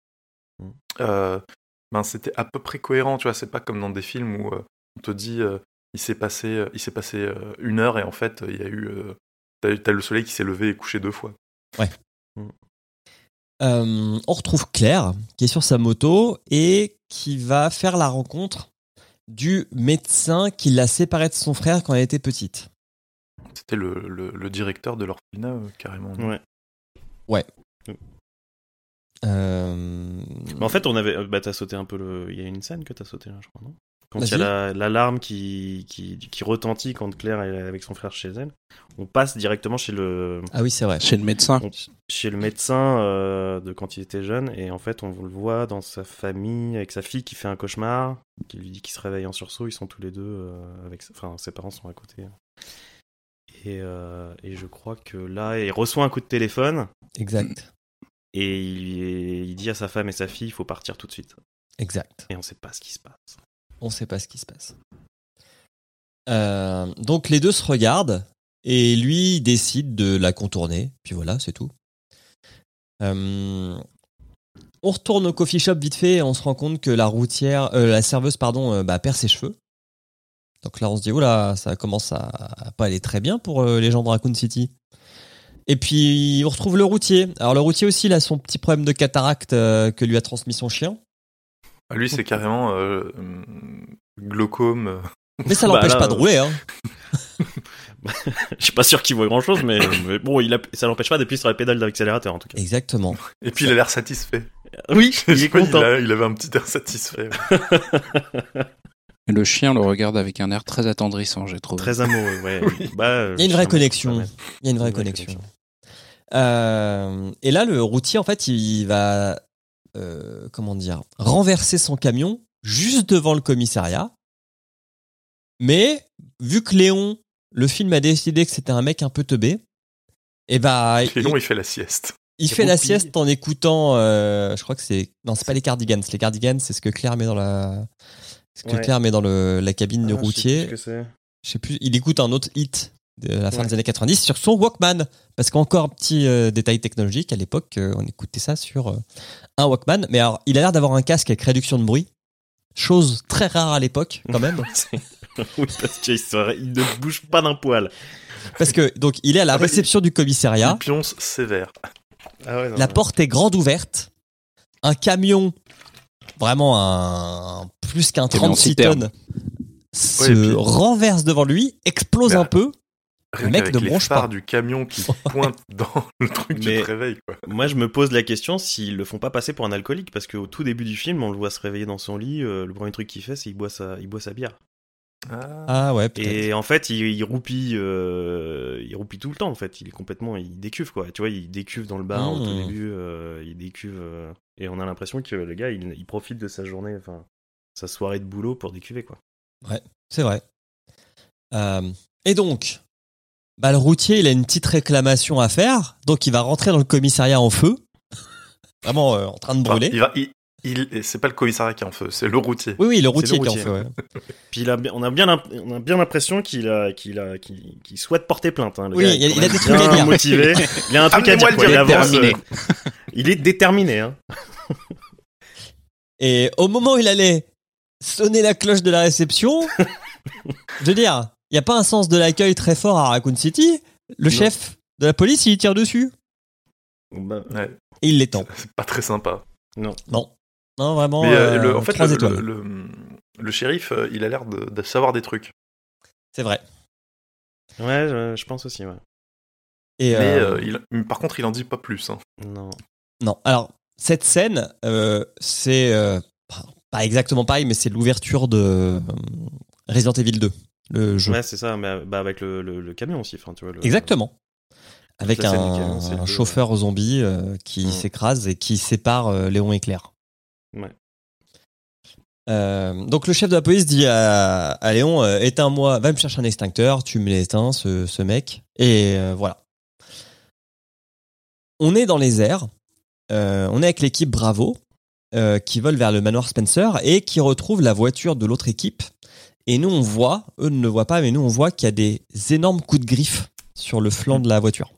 Mm. euh, ben, c'était à peu près cohérent, tu vois. C'est pas comme dans des films où euh, on te dit euh, il s'est passé, euh, il s'est passé euh, une heure et en fait, il y a eu. T'as, le soleil qui s'est levé et couché deux fois. Euh, on retrouve Claire qui est sur sa moto et qui va faire la rencontre du médecin qui l'a séparée de son frère quand elle était petite. C'était le, le, le directeur de l'orphelinat, euh, carrément. Ouais. Ouais. Euh, Mais en fait, on avait, bah, t'as sauté un peu le, il y a une scène que t'as sauté là, je crois, non? Quand il y a la- l'alarme qui, qui, qui retentit quand Claire est avec son frère chez elle, on passe directement chez le, Ah oui, c'est vrai. Chez le médecin. on- chez le médecin euh, de quand il était jeune et en fait on le voit dans sa famille avec sa fille qui fait un cauchemar qui lui dit qu'il se réveille en sursaut ils sont tous les deux euh, avec enfin ses parents sont à côté et, euh, et je crois que là il reçoit un coup de téléphone Exact. et il, il dit à sa femme et sa fille il faut partir tout de suite Exact. et on sait pas ce qui se passe On sait pas ce qui se passe. Euh, donc les deux se regardent et lui décide de la contourner. Puis voilà, c'est tout. Euh, on retourne au coffee shop vite fait et on se rend compte que la routière, euh, la serveuse pardon, bah, perd ses cheveux. Donc là on se dit oula, ça commence à, à pas aller très bien pour les gens de Raccoon City. Et puis on retrouve le routier. Alors le routier aussi il a son petit problème de cataracte que lui a transmis son chien. Ah, Lui, c'est carrément euh, hum, glaucome. euh. <laughs> Mais ça Bah, l'empêche là, pas de euh, rouler. Hein. <laughs> je suis pas sûr qu'il voit grand chose mais, <laughs> mais bon il a, ça l'empêche pas d'appuyer sur la pédale d'accélérateur en tout cas Exactement. Et puis, il a l'air satisfait. oui Je il est content a- il avait un petit air satisfait. ouais. Le chien le regarde avec un air très attendrissant, j'ai trouvé. très amoureux ouais Oui. Bah, Il y a une vraie connexion. Il y a une vraie Une vraie connexion. connexion. Euh, et là, le routier, en fait, il va, euh, comment dire, renverser son camion juste devant le commissariat. Mais vu que Léon, le film a décidé que c'était un mec un peu teubé, et bah, il, Léon, il fait la sieste. il fait la sieste en écoutant, euh, je crois que c'est, non, c'est pas les cardigans. Les cardigans, c'est ce que Claire met dans la, ce que Ouais. Claire met dans le, la cabine du Ah, je sais plus routier. ce que c'est. je sais plus, il écoute un autre hit de la fin Ouais. des années 90 sur son Walkman. Parce qu'encore un petit euh, détail technologique, à l'époque, euh, on écoutait ça sur euh, un Walkman. Mais alors, il a l'air d'avoir un casque avec réduction de bruit. Chose très rare à l'époque, quand même. <laughs> Oui, parce qu'il se- il ne bouge pas d'un poil. parce que, donc, il est à la Ah bah, réception du commissariat. Il pionce sévère. Ah ouais, non, La non. porte est grande ouverte. Un camion vraiment un plus qu'un Camion 36 citerne. tonnes se Ouais, et puis- renverse devant lui, explose Bah, un peu. Rien Le mec ne bronche pas. du camion qui <laughs> pointent dans le truc Mais- du réveil, quoi. Moi, je me pose la question s'ils le font pas passer pour un alcoolique, parce qu'au tout début du film, on le voit se réveiller dans son lit. euh, le premier truc qu'il fait, c'est qu'il boit sa, il boit sa bière. Ah. Ah ouais, peut-être. Et en fait, il, il roupille, euh, il roupille tout le temps. En fait, il est complètement, il décuve quoi. Tu vois, il décuve dans le bar au tout Mmh. début. euh, il décuve, euh, et on a l'impression que le gars, il, il profite de sa journée, enfin, sa soirée de boulot pour décuver quoi. C'est vrai. Euh, et donc, bah, le routier, il a une petite réclamation à faire, donc il va rentrer dans le commissariat en feu, <laughs> vraiment euh, en train de Enfin, brûler. il va, il, il- c'est pas le commissariat qui est en feu, c'est le routier. Oui, oui, le C'est routier le qui est en feu. ouais. <laughs> Puis il a, bien- on a bien, l'imp- on a bien l'impression qu'il a, qu'il a, qu'il, qu'il souhaite porter plainte. hein. Le Oui, gars il a- il a des trucs à bien dire. motivé. Il a un truc à dire. Quoi. Il avance, euh, Il est déterminé. Hein. Et au moment où il allait sonner la cloche de la réception, <laughs> je veux dire, n'y a pas un sens de l'accueil très fort à Raccoon City. Le Non. chef de la police, il tire dessus. Bah, Ouais, Et il l'étend. c'est pas très sympa. non. Non. Non, vraiment. Mais euh, euh, le- en fait, le, étoiles. le, le- le shérif, euh, il a l'air de, de savoir des trucs. C'est vrai. Ouais, je, je pense aussi. Ouais. Et, Mais euh, euh, il, par contre, il en dit pas plus. hein. Non. Non, alors cette scène, euh, c'est euh, pas- pas exactement pareil, mais c'est l'ouverture de euh, Resident Evil 2, le jeu. Ouais, c'est ça. Mais bah, avec le, le, le camion aussi. Enfin, tu vois. Le, Exactement. Avec un, camion, chauffeur zombie euh, qui Mm. s'écrase et qui sépare euh, Léon et Claire. Ouais. Euh, donc le chef de la police dit à, à Léon éteins-moi, va me chercher un extincteur, tu me l'éteins ce, ce mec et voilà. On est dans les airs, on est avec l'équipe Bravo qui vole vers le manoir Spencer et qui retrouve la voiture de l'autre équipe. Et nous on voit, eux ne le voient pas, mais nous on voit qu'il y a des énormes coups de griffe sur le flanc de la voiture.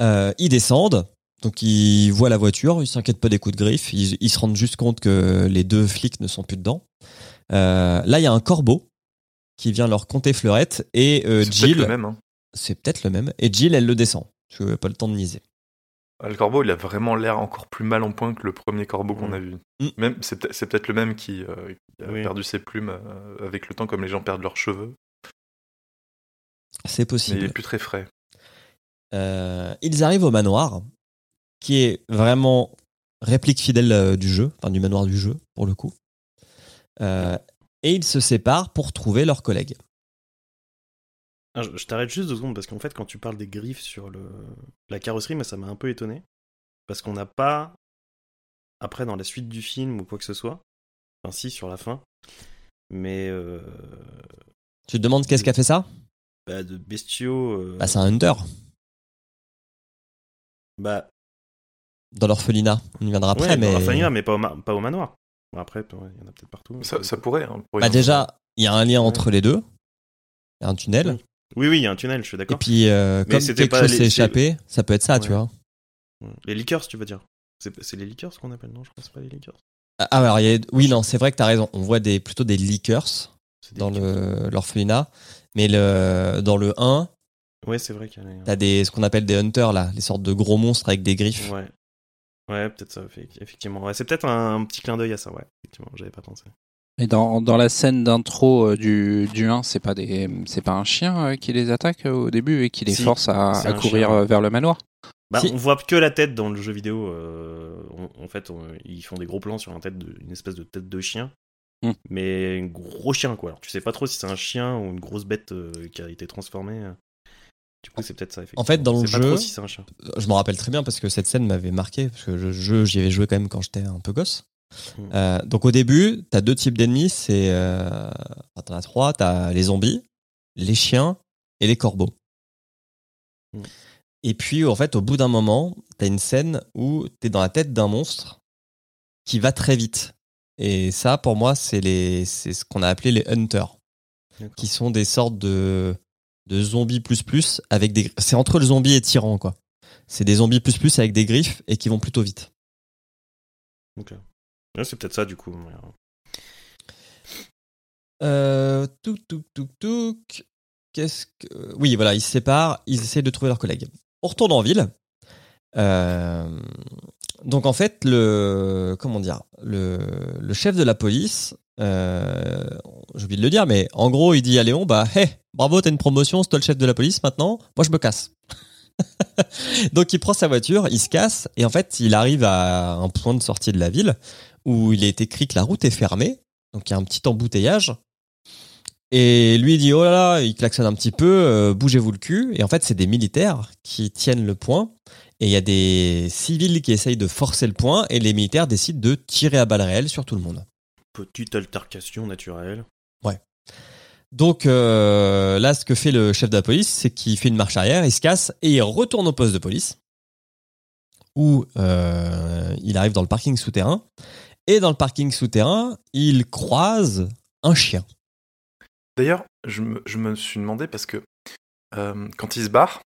Euh, ils descendent, donc ils voient la voiture, ils s'inquiètent pas des coups de griffe, ils, ils se rendent juste compte que les deux flics ne sont plus dedans. Euh, là, il y a un corbeau qui vient leur compter fleurette et euh, C'est peut-être Jill, le même. hein. c'est peut-être le même, et Jill, elle le descend. Je n'ai pas le temps de niaiser. Ah, Le corbeau, il a vraiment l'air encore plus mal en point que le premier corbeau qu'on a vu. Mm. Même, c'est peut- c'est peut-être le même qui, euh, qui a Oui. perdu ses plumes euh, avec le temps, comme les gens perdent leurs cheveux. C'est Mais il possible. est plus très frais. Euh, ils arrivent au manoir, qui est vraiment réplique fidèle du jeu, enfin du manoir du jeu, pour le coup. Et ils se séparent pour trouver leurs collègues. Ah, je je t'arrête juste deux secondes parce qu'en fait, quand tu parles des griffes sur le, la carrosserie, moi, ça m'a un peu étonné. Parce qu'on n'a pas, après, dans la suite du film ou quoi que ce soit, enfin, si, sur la fin, mais euh, Tu te demandes qu'est-ce qu'a fait ça? Bah, de bestiaux. euh, Bah, c'est un hunter bah, dans l'orphelinat. On y viendra après, ouais, mais. dans l'orphelinat, mais pas au, ma- pas au manoir. Bon, après, ouais, il y en a peut-être partout. Ça, ça pourrait. hein, pour Bah, déjà, il y a un lien entre les deux. Il y a un tunnel. Oui. Oui, oui, il y a un tunnel, je suis Et d'accord. puis, euh, comme quelque chose s'est échappé, ça peut être ça, tu vois. Les liqueurs, tu veux dire C'est les liqueurs qu'on appelle, non Je c'est pas les liqueurs. Ah, alors, il y a... oui, non, c'est vrai que t'as raison. On voit des, plutôt des liqueurs dans l'orphelinat. Mais le, dans le 1, Ouais, c'est vrai qu'il y a. t'as des, ce qu'on appelle des hunters, là. Les sortes de gros monstres avec des griffes. Ouais. Ouais, peut-être ça, effectivement. Ouais, c'est peut-être un, un petit clin d'œil à ça, ouais. Effectivement, j'avais pas pensé. Et dans, dans la scène d'intro euh, du, du 1, c'est pas, des, c'est pas un chien euh, qui les attaque euh, au début et qui les Si, force à, à courir chien. vers le manoir Bah, Si. on voit que la tête dans le jeu vidéo. euh, on- en fait, on- ils font des gros plans sur un tête de- une espèce de tête de chien. Hmm. Mais un gros chien, quoi. Alors, tu sais pas trop si c'est un chien ou une grosse bête euh, qui a été transformée. Du coup, c'est peut-être ça, effectivement. En fait, dans le sait pas jeu- trop si c'est un chien. Je m'en rappelle très bien parce que cette scène m'avait marqué. Parce que le jeu, j'y avais joué quand même quand j'étais un peu gosse. Mm. Euh, donc, au début, t'as deux types d'ennemis. C'est. Euh... t'en as trois. T'as les zombies, les chiens et les corbeaux. Mm. Et puis, en fait, au bout d'un moment, t'as une scène où t'es dans la tête d'un monstre qui va très vite. Et ça, pour moi, c'est les, c'est ce qu'on a appelé les hunters, qui sont des sortes de, de zombies plus plus avec des, c'est entre le zombie et tyran, quoi. C'est des zombies plus plus avec des griffes et qui vont plutôt vite. C'est peut-être ça, du coup. Euh, touc, touc, touc. Qu'est-ce que. Oui, voilà, ils se séparent, ils essaient de trouver leurs collègues. On retourne en ville. Euh, donc en fait, le comment dire, le, le chef de la police, euh, j'ai oublié de le dire, mais en gros, il dit à Léon, bah, hé, bravo, t'as une promotion, c'est toi le chef de la police maintenant. Moi, je me casse. <laughs> donc il prend sa voiture, il se casse, et en fait, il arrive à un point de sortie de la ville où il est écrit que la route est fermée, donc il y a un petit embouteillage. Et lui il dit oh là là, il klaxonne un petit peu, euh, bougez-vous le cul. Et en fait, c'est des militaires qui tiennent le point. Et il y a des civils qui essayent de forcer le point. Et les militaires décident de tirer à balles réelles sur tout le monde. Petite altercation naturelle. Donc euh, là, ce que fait le chef de la police, c'est qu'il fait une marche arrière, il se casse et il retourne au poste de police. Où euh, il arrive dans le parking souterrain. Et dans le parking souterrain, il croise un chien. D'ailleurs, je me, suis demandé parce que euh, quand il se barre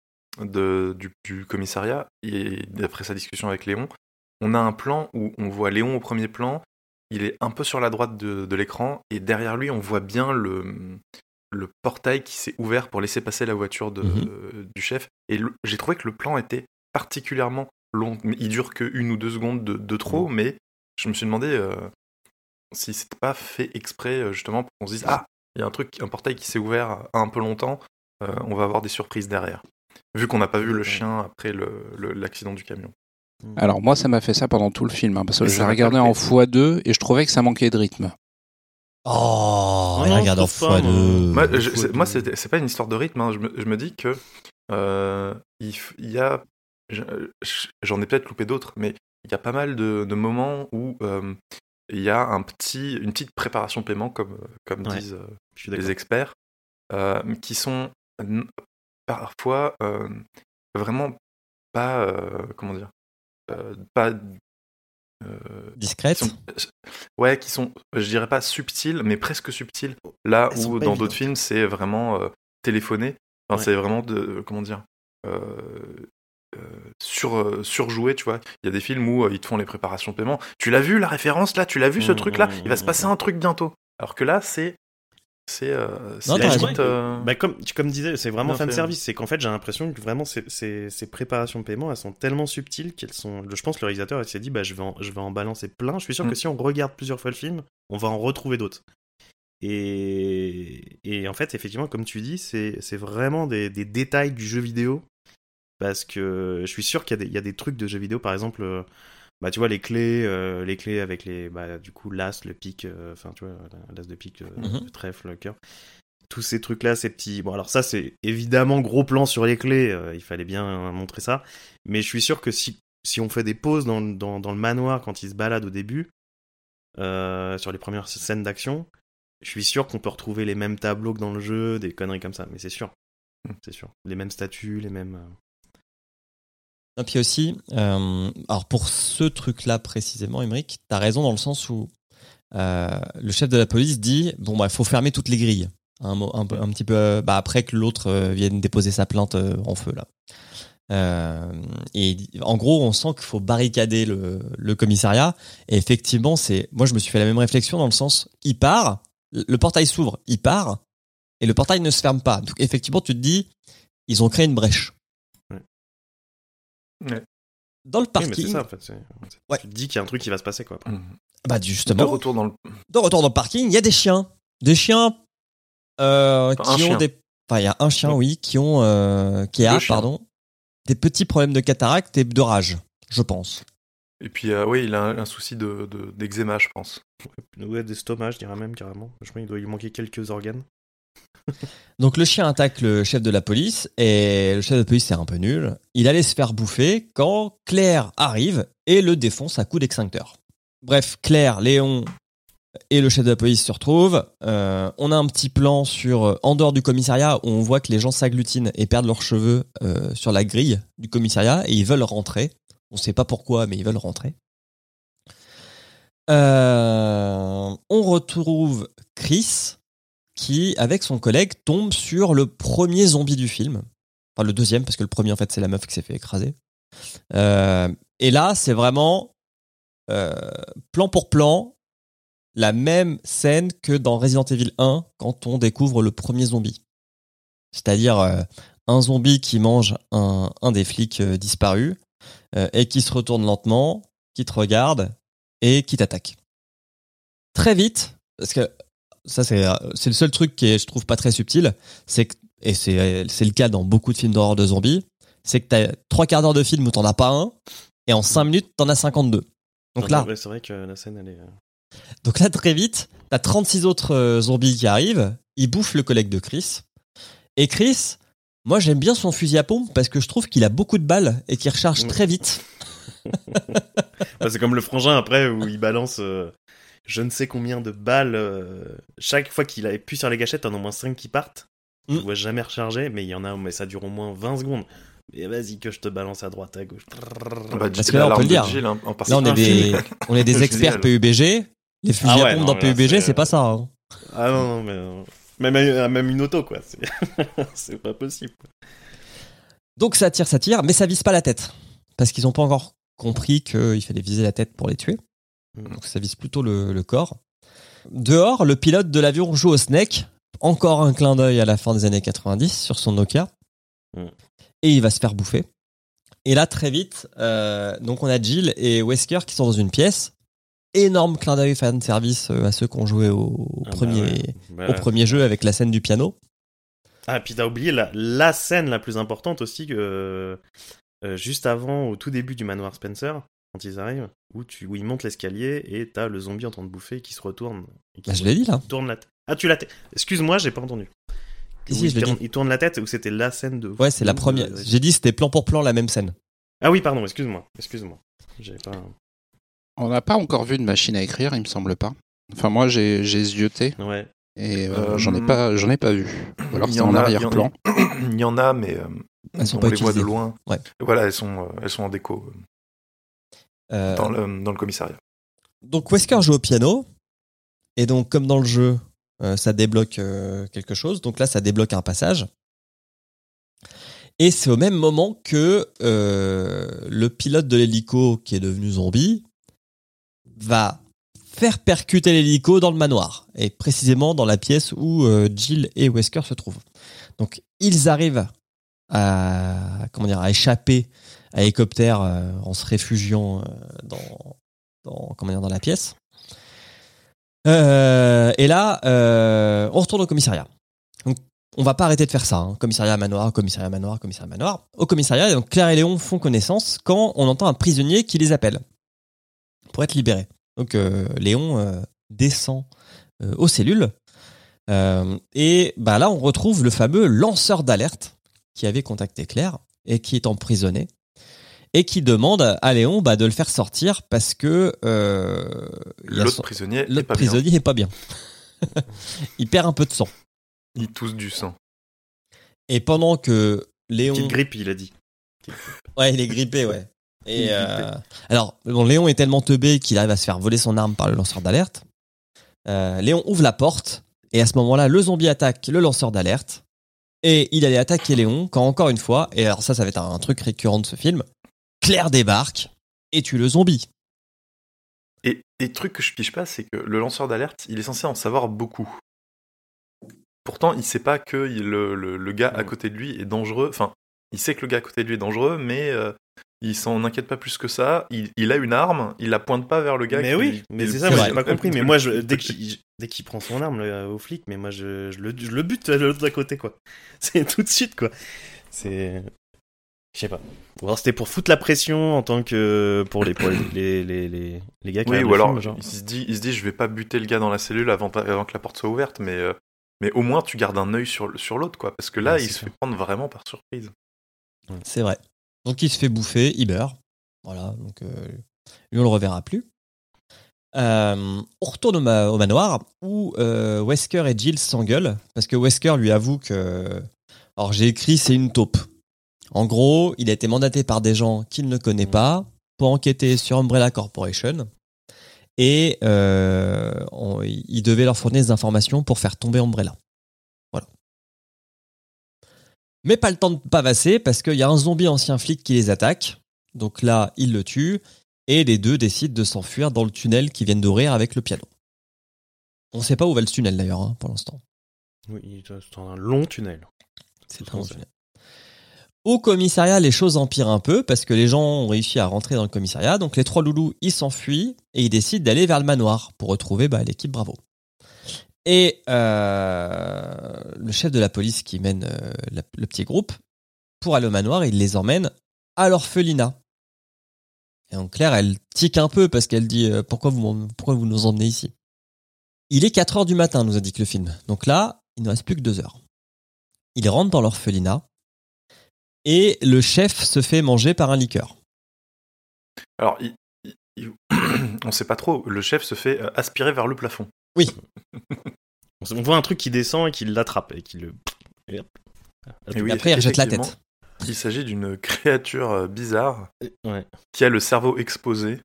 du, du commissariat, et d'après sa discussion avec Léon, on a un plan où on voit Léon au premier plan, il est un peu sur la droite de, de l'écran, et derrière lui, on voit bien le, le portail qui s'est ouvert pour laisser passer la voiture de, Mhm. du chef. Et j'ai trouvé que le plan était particulièrement long. Il dure que une ou deux secondes de, de trop, mais je me suis demandé euh, si c'était pas fait exprès, euh, justement, pour qu'on se dise Ah, il y a un truc, un portail qui s'est ouvert un peu longtemps, euh, on va avoir des surprises derrière. Vu qu'on n'a pas vu le chien après le- le- l'accident du camion. Alors moi, ça m'a fait ça pendant tout le film, hein, parce que je regardé pas en fait. x2 et je trouvais que ça manquait de rythme. Oh, Non, regarde en trouve pas, fois moi. deux. Moi, c'est- pas une histoire de rythme. hein. Je, me, je me dis que euh, il, y a, je- je- j'en ai peut-être loupé d'autres, mais il y a pas mal de, de moments où euh, il y a un petit, une petite préparation paiement, comme, comme Ouais, disent euh, Je suis les experts, euh, qui sont parfois euh, vraiment pas, euh, comment dire, pas euh, Discrète. qui sont- ouais, qui sont, je dirais pas subtils, mais presque subtils. Là Elles où dans d'autres films, c'est vraiment euh, téléphoné. Enfin, Ouais. C'est vraiment de, comment dire, euh, euh, sur, euh, surjoué, tu vois. Il y a des films où euh, ils te font les préparations de paiement. Tu l'as vu la référence là? Tu l'as vu ce Mmh, truc-là? mmh, Il va se mmh, passer un truc bientôt. Alors que là, c'est, c'est, euh, euh, Bah, comme, tu- comme disais, c'est vraiment fan service. C'est qu'en fait, j'ai l'impression que vraiment ces, ces, ces préparations de paiement, elles sont tellement subtiles qu'elles sont. Je pense que le réalisateur il s'est dit, bah, je vais, en, je vais en balancer plein. Je suis sûr Mm. que si on regarde plusieurs fois le film, on va en retrouver d'autres. Et, et en fait, effectivement, comme tu dis, c'est c'est vraiment des, des détails du jeu vidéo. Parce que je suis sûr qu'il y, a des- il y a des trucs de jeux vidéo, par exemple, euh, bah, tu vois, les clés, euh, les clés avec les, bah, du coup, l'as, le pic, euh, enfin, tu vois, l'as de pique, euh, Mhm. le trèfle, le cœur. Tous ces trucs là ces petits bon alors ça c'est évidemment gros plan sur les clés il fallait bien montrer ça. Mais je suis sûr que si si on fait des pauses dans, dans, dans le manoir quand il se balade au début sur les premières scènes d'action je suis sûr qu'on peut retrouver les mêmes tableaux que dans le jeu des conneries comme ça. Mais c'est sûr. C'est sûr. Les mêmes statues les mêmes Et puis aussi, euh, alors pour ce truc-là précisément, Emmerich, t'as raison dans le sens où euh, le chef de la police dit bon bah il faut fermer toutes les grilles. Un, un, petit peu euh, bah, après que l'autre euh, vienne déposer sa plainte euh, en feu là. Euh, et en gros, on sent qu'il faut barricader le, le commissariat. Et effectivement, c'est moi je me suis fait la même réflexion dans le sens il part, le portail s'ouvre, il part, et le portail ne se ferme pas. Donc effectivement, tu te dis ils ont créé une brèche. Ouais. Dans le oui, mais parking, c'est ça en fait c'est- Ouais. tu te dis qu'il y a un truc qui va se passer quoi après. bah de justement, retour dans le. de retour dans le parking, il y a des chiens. Des chiens euh, Enfin, un qui ont chien. des. Enfin, il y a un chien, oui, qui ont. Euh, qui a, Deux chiens. pardon, des petits problèmes de cataracte et de rage, je pense. Et puis, euh, oui, il a un, un souci de, de- d'eczéma, je pense. ouais d'estomac je dirais même carrément je crois qu'il doit lui manquer quelques organes <laughs> Donc le chien attaque le chef de la police et le chef de police est un peu nul. Il allait se faire bouffer quand Claire arrive et le défonce à coup d'extincteur. Bref, Claire, Léon et le chef de la police se retrouvent. Euh, on a un petit plan sur euh, en dehors du commissariat où on voit que les gens s'agglutinent et perdent leurs cheveux euh, sur la grille du commissariat et ils veulent rentrer. On sait pas pourquoi, mais ils veulent rentrer. On retrouve Chris qui, avec son collègue, tombe sur le premier zombie du film. Enfin, le deuxième, parce que le premier, en fait, c'est la meuf qui s'est fait écraser. Euh, et là, c'est vraiment euh, plan pour plan, la même scène que dans Resident Evil 1, quand on découvre le premier zombie. C'est-à-dire euh, un zombie qui mange un, un des flics disparus et qui se retourne lentement. qui te regarde et qui t'attaque. Très vite, parce que ça c'est c'est le seul truc qui est je trouve pas très subtil, c'est et c'est c'est le cas dans beaucoup de films d'horreur de zombies, c'est que t'as trois quarts d'heure de film où t'en as pas un et en cinq minutes t'en as 52. Donc Non, là, c'est vrai- que la scène, elle est. euh, donc là, très vite, t'as 36 autres euh, zombies qui arrivent. Ils bouffent le collègue de Chris. Et Chris, moi j'aime bien son fusil à pompe parce que je trouve qu'il a beaucoup de balles et qu'il recharge très vite. Ouais, <laughs> c'est comme le frangin après où il balance euh, je ne sais combien de balles. euh, chaque fois qu'il appuie sur les gâchettes, t'en as au moins 5 qui partent. Mm. Je vois jamais recharger, mais il y en a, mais ça dure au moins 20 secondes. Et vas-y que je te balance à droite, à gauche. Bah, Parce que là, on peut le dire. Gilles, hein, en Là, on est des, on est des <laughs> experts. PUBG. Les fusils Ah ouais, à pompe non, dans mais PUBG, c'est- c'est pas ça. hein. Ah non, non, mais. euh, Même, même une auto, quoi. C'est <laughs> c'est pas possible. Donc ça tire, ça tire, mais ça vise pas la tête. Parce qu'ils ont pas encore compris qu'il fallait viser la tête pour les tuer. Mm. Donc ça vise plutôt le, le corps. Dehors, le pilote de l'avion joue au Snake. Encore un clin d'œil à la fin des années 90 sur son Nokia. Mm. Et il va se faire bouffer. Et là, très vite, euh, donc on a Jill et Wesker qui sont dans une pièce. Énorme clin d'œil fan service euh, à ceux qui ont joué au, au Ah bah premier, ouais. Bah, au premier jeu avec la scène du piano. Ah, puis t'as oublié la, la scène la plus importante aussi que euh, juste avant, au tout début du manoir Spencer, quand ils arrivent, où, tu, où ils montent l'escalier et t'as le zombie en train de bouffer qui se retourne. Et qui Bah, je l'ai dit là. tourne la tête. Ah, tu l'as. Excuse-moi, j'ai pas entendu. Si, il, tourne, dit. il tourne la tête ou c'était la scène de. Ouais, c'est la première. de- J'ai dit c'était plan pour plan la même scène. Ah oui, pardon, excuse-moi. Excuse-moi. Pas. On n'a pas encore vu de machine à écrire, il me semble pas. Enfin, moi, j'ai zioté Ouais. et euh, Euh, j'en ai pas, j'en ai pas vu. Ou alors il y c'est en arrière-plan. Il y en a, mais euh, Elles sont on pas les voit de utilisées. loin. Ouais. Voilà, elles sont, euh, elles sont en déco euh, Euh, dans, le, dans le commissariat. Donc Wesker joue au piano. Et donc, comme dans le jeu, euh, ça débloque euh, quelque chose. Donc là, ça débloque un passage. Et c'est au même moment que euh, le pilote de l'hélico, qui est devenu zombie, va faire percuter l'hélico dans le manoir. Et précisément dans la pièce où euh, Jill et Wesker se trouvent. Donc, ils arrivent à, comment dire, à échapper à hélicoptère euh, en se réfugiant euh, dans, comment dire, dans la pièce. Euh, et là, on retourne au commissariat. Donc, on va pas arrêter de faire ça. hein. Commissariat manoir, commissariat manoir, commissariat manoir. Au commissariat, donc Claire et Léon font connaissance quand on entend un prisonnier qui les appelle pour être libéré. Donc Léon descend aux cellules et bah là, on retrouve le fameux lanceur d'alerte qui avait contacté Claire et qui est emprisonné et qui demande à Léon bah, de le faire sortir parce que euh, L'autre son- prisonnier est l'autre pas bien. prisonnier est pas bien. <laughs> il perd un peu de sang. Il tousse du sang. Et pendant que Léon, Petite grippe, il a dit. ouais, il est grippé, ouais. <laughs> Et euh, alors, bon, Léon est tellement teubé qu'il arrive à se faire voler son arme par le lanceur d'alerte. Euh, Léon ouvre la porte et à ce moment-là, le zombie attaque le lanceur d'alerte et il allait attaquer Léon quand encore une fois, et alors ça, ça va être un truc récurrent de ce film, Claire débarque et tue le zombie. Et, et truc que je pige pas, c'est que le lanceur d'alerte, il est censé en savoir beaucoup. Pourtant, il sait pas que il- le, le- le gars à côté de lui est dangereux. Enfin, il sait que le gars à côté de lui est dangereux, mais euh, il s'en inquiète pas plus que ça. Il, il a une arme, il la pointe pas vers le gars. Mais qui- oui, mais c'est ça, moi j'ai pas compris. Mais moi, je, dès qu'il dès qu'il prend son arme là, au flic, mais moi je, je le, je le bute de l'autre côté, quoi. <laughs> C'est tout de suite, quoi. C'est. Je sais pas. Ou alors c'était pour foutre la pression en tant que. pour les, pour les, <coughs> les, les, les, les gars qui Oui, ou alors film, genre. il se dit, il se dit, je vais pas buter le gars dans la cellule avant, avant que la porte soit ouverte, mais euh, mais au moins tu gardes un œil sur le- sur l'autre, quoi, parce que là, Ouais, il se ça. fait prendre vraiment par surprise. C'est vrai. Donc il se fait bouffer, il meurt. Voilà, donc euh, lui on le reverra plus. Euh, on retourne au, ma- au manoir où euh, Wesker et Jill s'engueulent parce que Wesker lui avoue que. Alors j'ai écrit c'est une taupe. En gros, il a été mandaté par des gens qu'il ne connaît pas pour enquêter sur Umbrella Corporation et il devait leur fournir des informations pour faire tomber Umbrella. Mais pas le temps de pavasser parce qu'il y a un zombie ancien flic qui les attaque. Donc là, il le tue et les deux décident de s'enfuir dans le tunnel qui viennent d'ouvrir avec le piano. On sait pas où va le tunnel d'ailleurs hein, pour l'instant. Oui, c'est un long tunnel. C'est un long tunnel. Au commissariat, les choses empirent un peu parce que les gens ont réussi à rentrer dans le commissariat. Donc les trois loulous, ils s'enfuient et ils décident d'aller vers le manoir pour retrouver bah, l'équipe Bravo. Et euh, le chef de la police qui mène euh, la- le petit groupe pour aller au manoir, il les emmène à l'orphelinat. Et donc Claire, elle tique un peu parce qu'elle dit euh, pourquoi vous m'en- pourquoi vous nous emmenez ici? Il est 4 heures du matin, nous indique le film. Donc là, il ne reste plus que 2 heures. Il rentre dans l'orphelinat et le chef se fait manger par un liqueur. Alors, il- il- il- <clears throat> on sait pas trop. Le chef se fait euh, aspirer vers le plafond. Oui. <laughs> On voit un truc qui descend et qui l'attrape et qui le. et hop. Et oui, après, il rejette la tête. Il s'agit d'une créature euh, bizarre Ouais. qui a le cerveau exposé.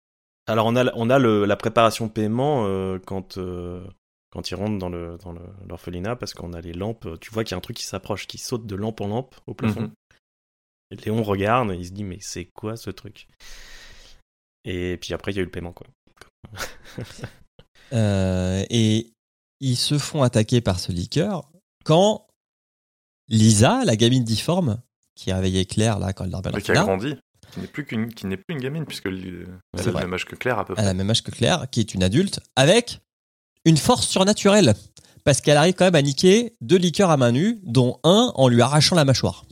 Alors on a on a le, la préparation paiement euh, quand euh, quand ils rentrent dans le dans le- l'orphelinat parce qu'on a les lampes. Tu vois qu'il y a un truc qui s'approche, qui saute de lampe en lampe au plafond. Mhm. Et Léon regarde et il se dit mais c'est quoi ce truc? Et puis après il y a eu le paiement quoi. Euh, et ils se font attaquer par ce liqueur quand Lisa, la gamine difforme, qui a réveillé Claire là quand elle dormait à Mais qui a grandi. Qui n'est plus qu'une qui n'est plus une gamine puisque elle a le même âge que Claire à peu à près. la même âge que Claire, qui est une adulte, avec une force surnaturelle. Parce qu'elle arrive quand même à niquer deux liqueurs à main nue, dont un en lui arrachant la mâchoire.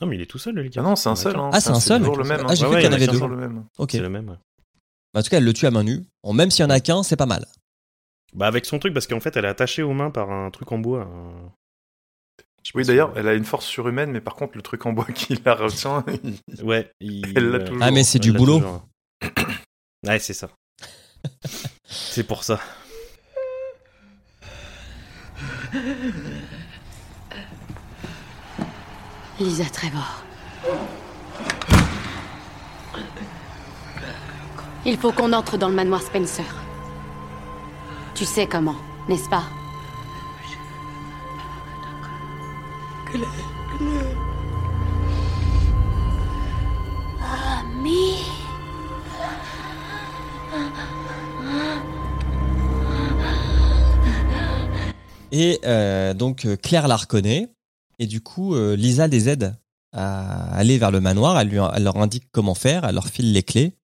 Non mais il est tout seul le Ah liqueur. non, c'est un seul. hein. Ah, c'est un seul toujours le même. hein. Ah, j'ai Ouais, cru ouais, qu'il y en avait a deux. toujours le même. Ok. C'est le même. ouais. Bah, en tout cas, elle le tue à main nue. Bon, même s'il y en a qu'un, c'est pas mal. Bah avec son truc parce qu'en fait elle est attachée aux mains par un truc en bois. un- Oui, d'ailleurs, elle a une force surhumaine, mais par contre, le truc en bois <laughs> qui la retient, il- Ouais. <laughs> il- Elle l'a toujours. Ah, mais c'est du boulot. <coughs> Ouais c'est ça. <laughs> c'est pour ça. Lisa Trevor. Il faut qu'on entre dans le manoir Spencer. Tu sais comment, n'est-ce pas? Ami. Et euh, donc euh, Claire la reconnaît. Et du coup, euh, Lisa les aide à aller vers le manoir. Elle, lui, elle leur indique comment faire. Elle leur file les clés.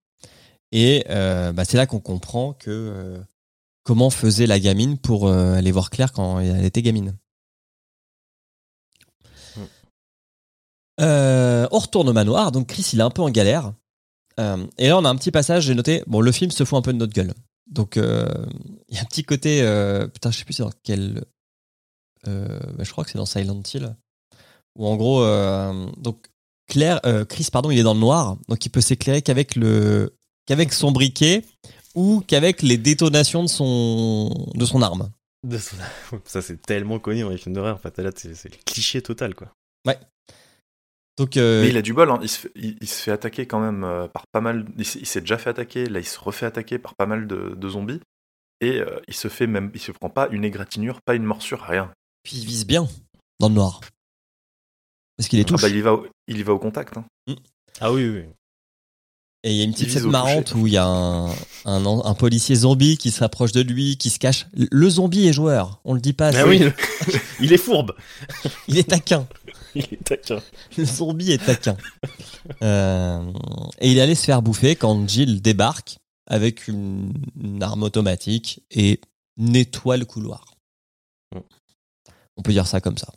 Et euh, bah, c'est là qu'on comprend que euh, comment faisait la gamine pour euh, aller voir Claire quand elle était gamine. Euh, on retourne au manoir. Donc Chris, il est un peu en galère. Euh, et là, on a un petit passage. J'ai noté. Bon, le film se fout un peu de notre gueule. Donc, euh, il y a un petit côté. putain, je sais plus c'est dans quel. bah, je crois que c'est dans Silent Hill. Où en gros, donc Claire, Chris, pardon, il est dans le noir, donc il peut s'éclairer qu'avec le, qu'avec son briquet ou qu'avec les détonations de son, de son arme. De son- <laughs> Ça c'est tellement connu dans les films d'horreur. En fait là c'est c'est le cliché total quoi. Donc, euh, Mais il a du bol, hein. il, se fait, il- il se fait attaquer quand même euh, par pas mal. Il, s'est- il s'est déjà fait attaquer, là il se refait attaquer par pas mal de, de zombies. Et euh, il se fait même. Il se prend pas une égratignure, pas une morsure, rien. puis il vise bien dans le noir. Parce qu'il est Ah touche. bah, il, y va au, il y va au contact. hein. Ah oui oui. Et il y a une petite scène marrante où il y a un, un, un policier zombie qui s'approche de lui, qui se cache. Le zombie est joueur, on le dit pas. Ah oui. <laughs> il est fourbe. <laughs> Il est taquin. <laughs> Il est taquin. Le zombie est taquin. Euh, et il allait se faire bouffer quand Jill débarque avec une, une arme automatique et nettoie le couloir. Mm. On peut dire ça comme ça.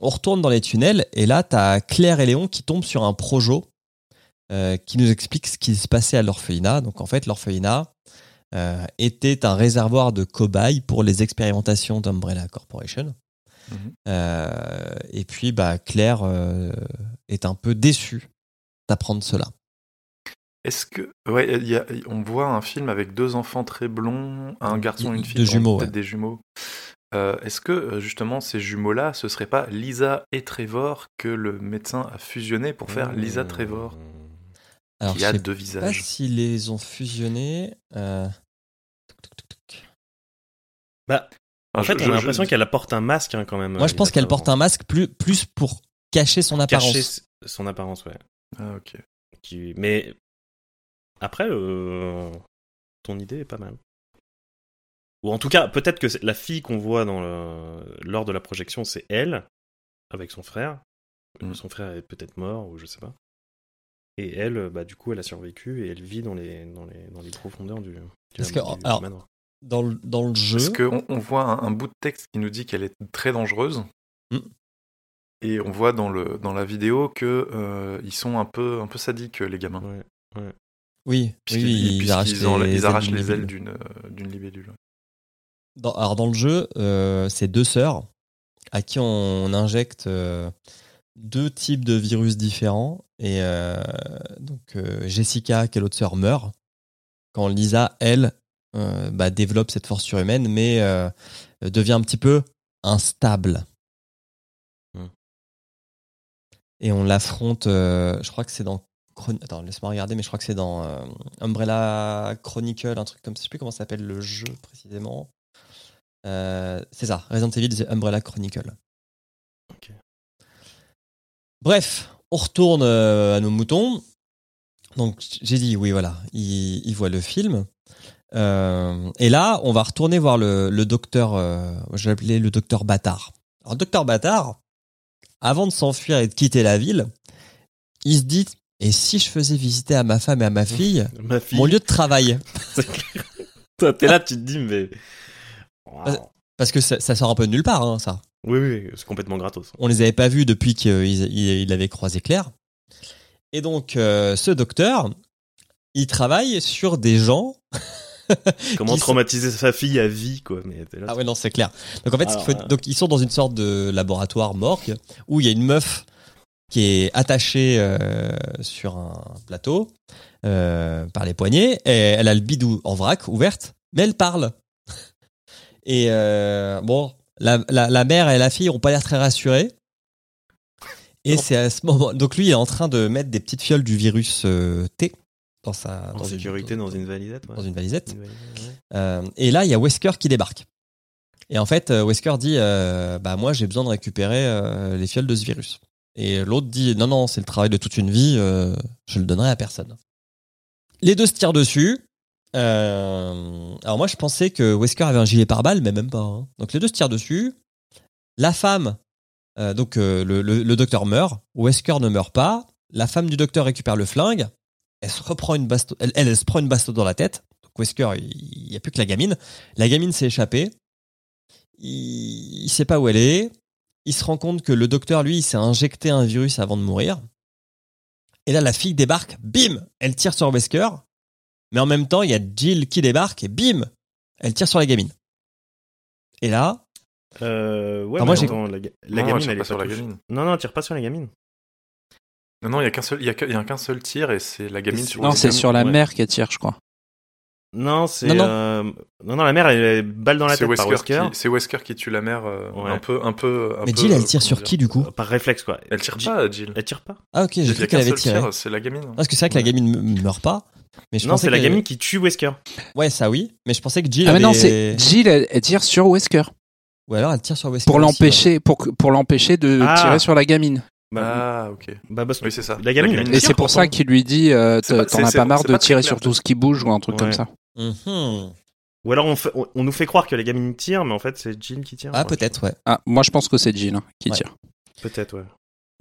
On retourne dans les tunnels et là, t'as Claire et Léon qui tombent sur un projo euh, qui nous explique ce qui se passait à l'orphelinat. Donc en fait, l'orphelinat euh, était un réservoir de cobayes pour les expérimentations d'Umbrella Corporation. Mhm. Euh, et puis, bah, Claire est un peu déçue d'apprendre cela. Est-ce que. Ouais, il y a- on voit un film avec deux enfants très blonds, un garçon et une fille. Deux donc jumeaux, ouais. des jumeaux. Euh, Est-ce que justement ces jumeaux-là, ce serait pas Lisa et Trevor que le médecin a fusionné pour faire Lisa Trevor? Alors, qui je a sais deux pas visages s'ils les ont fusionnés. euh, Bah, en Ah, fait, je- on a je- l'impression je- qu'elle porte un masque hein, quand même. Moi, je pense qu'elle porte un masque plus, plus pour cacher son apparence. Cacher son apparence, ouais. Ah, ok. Qui... Mais après, euh, ton idée est pas mal. Ou en tout cas, peut-être que c'est- la fille qu'on voit dans le... lors de la projection, c'est elle, avec son frère. Mm. Son frère est peut-être mort ou je sais pas. Et elle, euh, bah du coup, elle a survécu et elle vit dans les dans les dans les profondeurs du. du- Parce du- que, du alors, manoir. Dans le, dans le jeu. Parce qu'on on voit un, un bout de texte qui nous dit qu'elle est très dangereuse. Mm. Et on voit dans, le, dans la vidéo que euh, ils sont un peu, un peu sadiques, les gamins. Ouais, ouais. Oui, Puisqu'ils oui, ils arrachent en- les ils arrachent ailes les d'une ailes libellule. d'une euh, d'une libellule. Dans, alors dans le jeu, euh, c'est deux sœurs à qui on injecte euh, deux types de virus différents. Et euh, donc euh, Jessica, qui est l'autre sœur, meurt quand Lisa, elle, euh, bah, développe cette force surhumaine, mais devient un petit peu instable. Hmm. Et on l'affronte, je crois que c'est dans... Attends, laisse-moi regarder, mais je crois que c'est dans Umbrella Chronicle, un truc comme ça. Je sais plus comment s'appelle le jeu précisément. C'est ça, Resident Evil The Umbrella Chronicle. Bref, on retourne euh, à nos moutons. Donc j'ai dit oui, voilà, il, il voit le film. Euh, et là, on va retourner voir le, le docteur, euh, je l'appelais le docteur Bâtard. Alors, docteur Bâtard, avant de s'enfuir et de quitter la ville, il se dit et si je faisais visiter à ma femme et à ma <laughs> fille Ma fille. mon lieu de travail <laughs> Toi, t'es là, tu te dis, mais. Parce- Parce que ça, ça sort un peu de nulle part, hein, ça. Oui, oui, c'est complètement gratos. On les avait pas vus depuis qu'il il, il avait croisé Claire. Et donc, euh, ce docteur, il travaille sur des gens. <laughs> Comment sont- traumatiser sa fille à vie, quoi. Mais là, Ah ouais, non, c'est clair. Donc en fait, Alors, faut- euh, donc, ils sont dans une sorte de laboratoire morgue où il y a une meuf qui est attachée euh, sur un plateau euh, par les poignets et elle a le bidou en vrac ouverte, mais elle parle. <laughs> Et euh, bon, la, la, la mère et la fille ont pas l'air très rassurées. Et c'est à ce moment. Donc lui, il est en train de mettre des petites fioles du virus euh, T dans sa en dans une- sécurité dans une validette. ouais. dans une valisette. Une validette, ouais. Euh, et là, il y a Wesker qui débarque. Et en fait, euh, Wesker dit euh, Bah, moi, j'ai besoin de récupérer les fioles de ce virus. Et l'autre dit Non, non, c'est le travail de toute une vie, je le donnerai à personne. Les deux se tirent dessus. Euh, alors, moi, je pensais que Wesker avait un gilet pare-balles, mais même pas. hein. Donc, les deux se tirent dessus. La femme, euh, donc euh, le, docteur meurt. Wesker ne meurt pas. La femme du docteur récupère le flingue. Elle se reprend une elle, se prend une baston dans la tête. Donc Wesker, il n'y a plus que la gamine. La gamine s'est échappée. Il, il sait pas où elle est. Il se rend compte que le docteur, lui, il s'est injecté un virus avant de mourir. Et là, la fille débarque, bim, elle tire sur Wesker. Mais en même temps, il y a Jill qui débarque et bim, elle tire sur la gamine. Et là, Euh, ouais, Ah, mais moi, j'ai- attends, la, Non, gamine, tire elle pas est sur pas la gamine. Non, non, elle tire pas sur la gamine. Non, non, il y a qu'un seul, y a qu'un seul tir et c'est la gamine sur Non, c'est sur la ouais. mère qu'elle tire, je crois. Non, c'est. Non, non. euh, non, non, la mère, elle est balle dans la C'est tête par Wesker, c'est Wesker qui tue la mère euh, Ouais. un peu, un peu. un mais peu, Jill, euh, elle tire comment sur dire. qui du coup Par réflexe, quoi. Elle tire Jill- pas, Jill. Elle tire pas. Ah ok, j'ai cru qu'elle avait tiré. tir, c'est la gamine. Parce que c'est vrai que la gamine meurt pas. Mais je Non, pensais c'est la gamine qui tue Wesker. Ouais, ça oui. Mais je pensais que Jill Ah mais non, c'est Jill, elle, elle tire sur Wesker Ou alors elle tire sur Wesker. pour aussi, l'empêcher, pour que- pour l'empêcher de Ah. tirer sur la gamine. Bah, Ah, ok. bah, parce que Oui, c'est ça. La gamine, elle Et tire c'est pour ça qu'il lui dit, euh, t'en as pas marre de tirer clair, sur tout ce qui bouge ou un truc Ouais. comme ça. Mhm. Ou alors on, fait- on, on nous fait croire que la gamine tire, mais en fait c'est Jill qui tire. Ah peut-être, ouais. Ah, moi je pense que c'est Jill hein, qui Ouais. tire. Peut-être, ouais.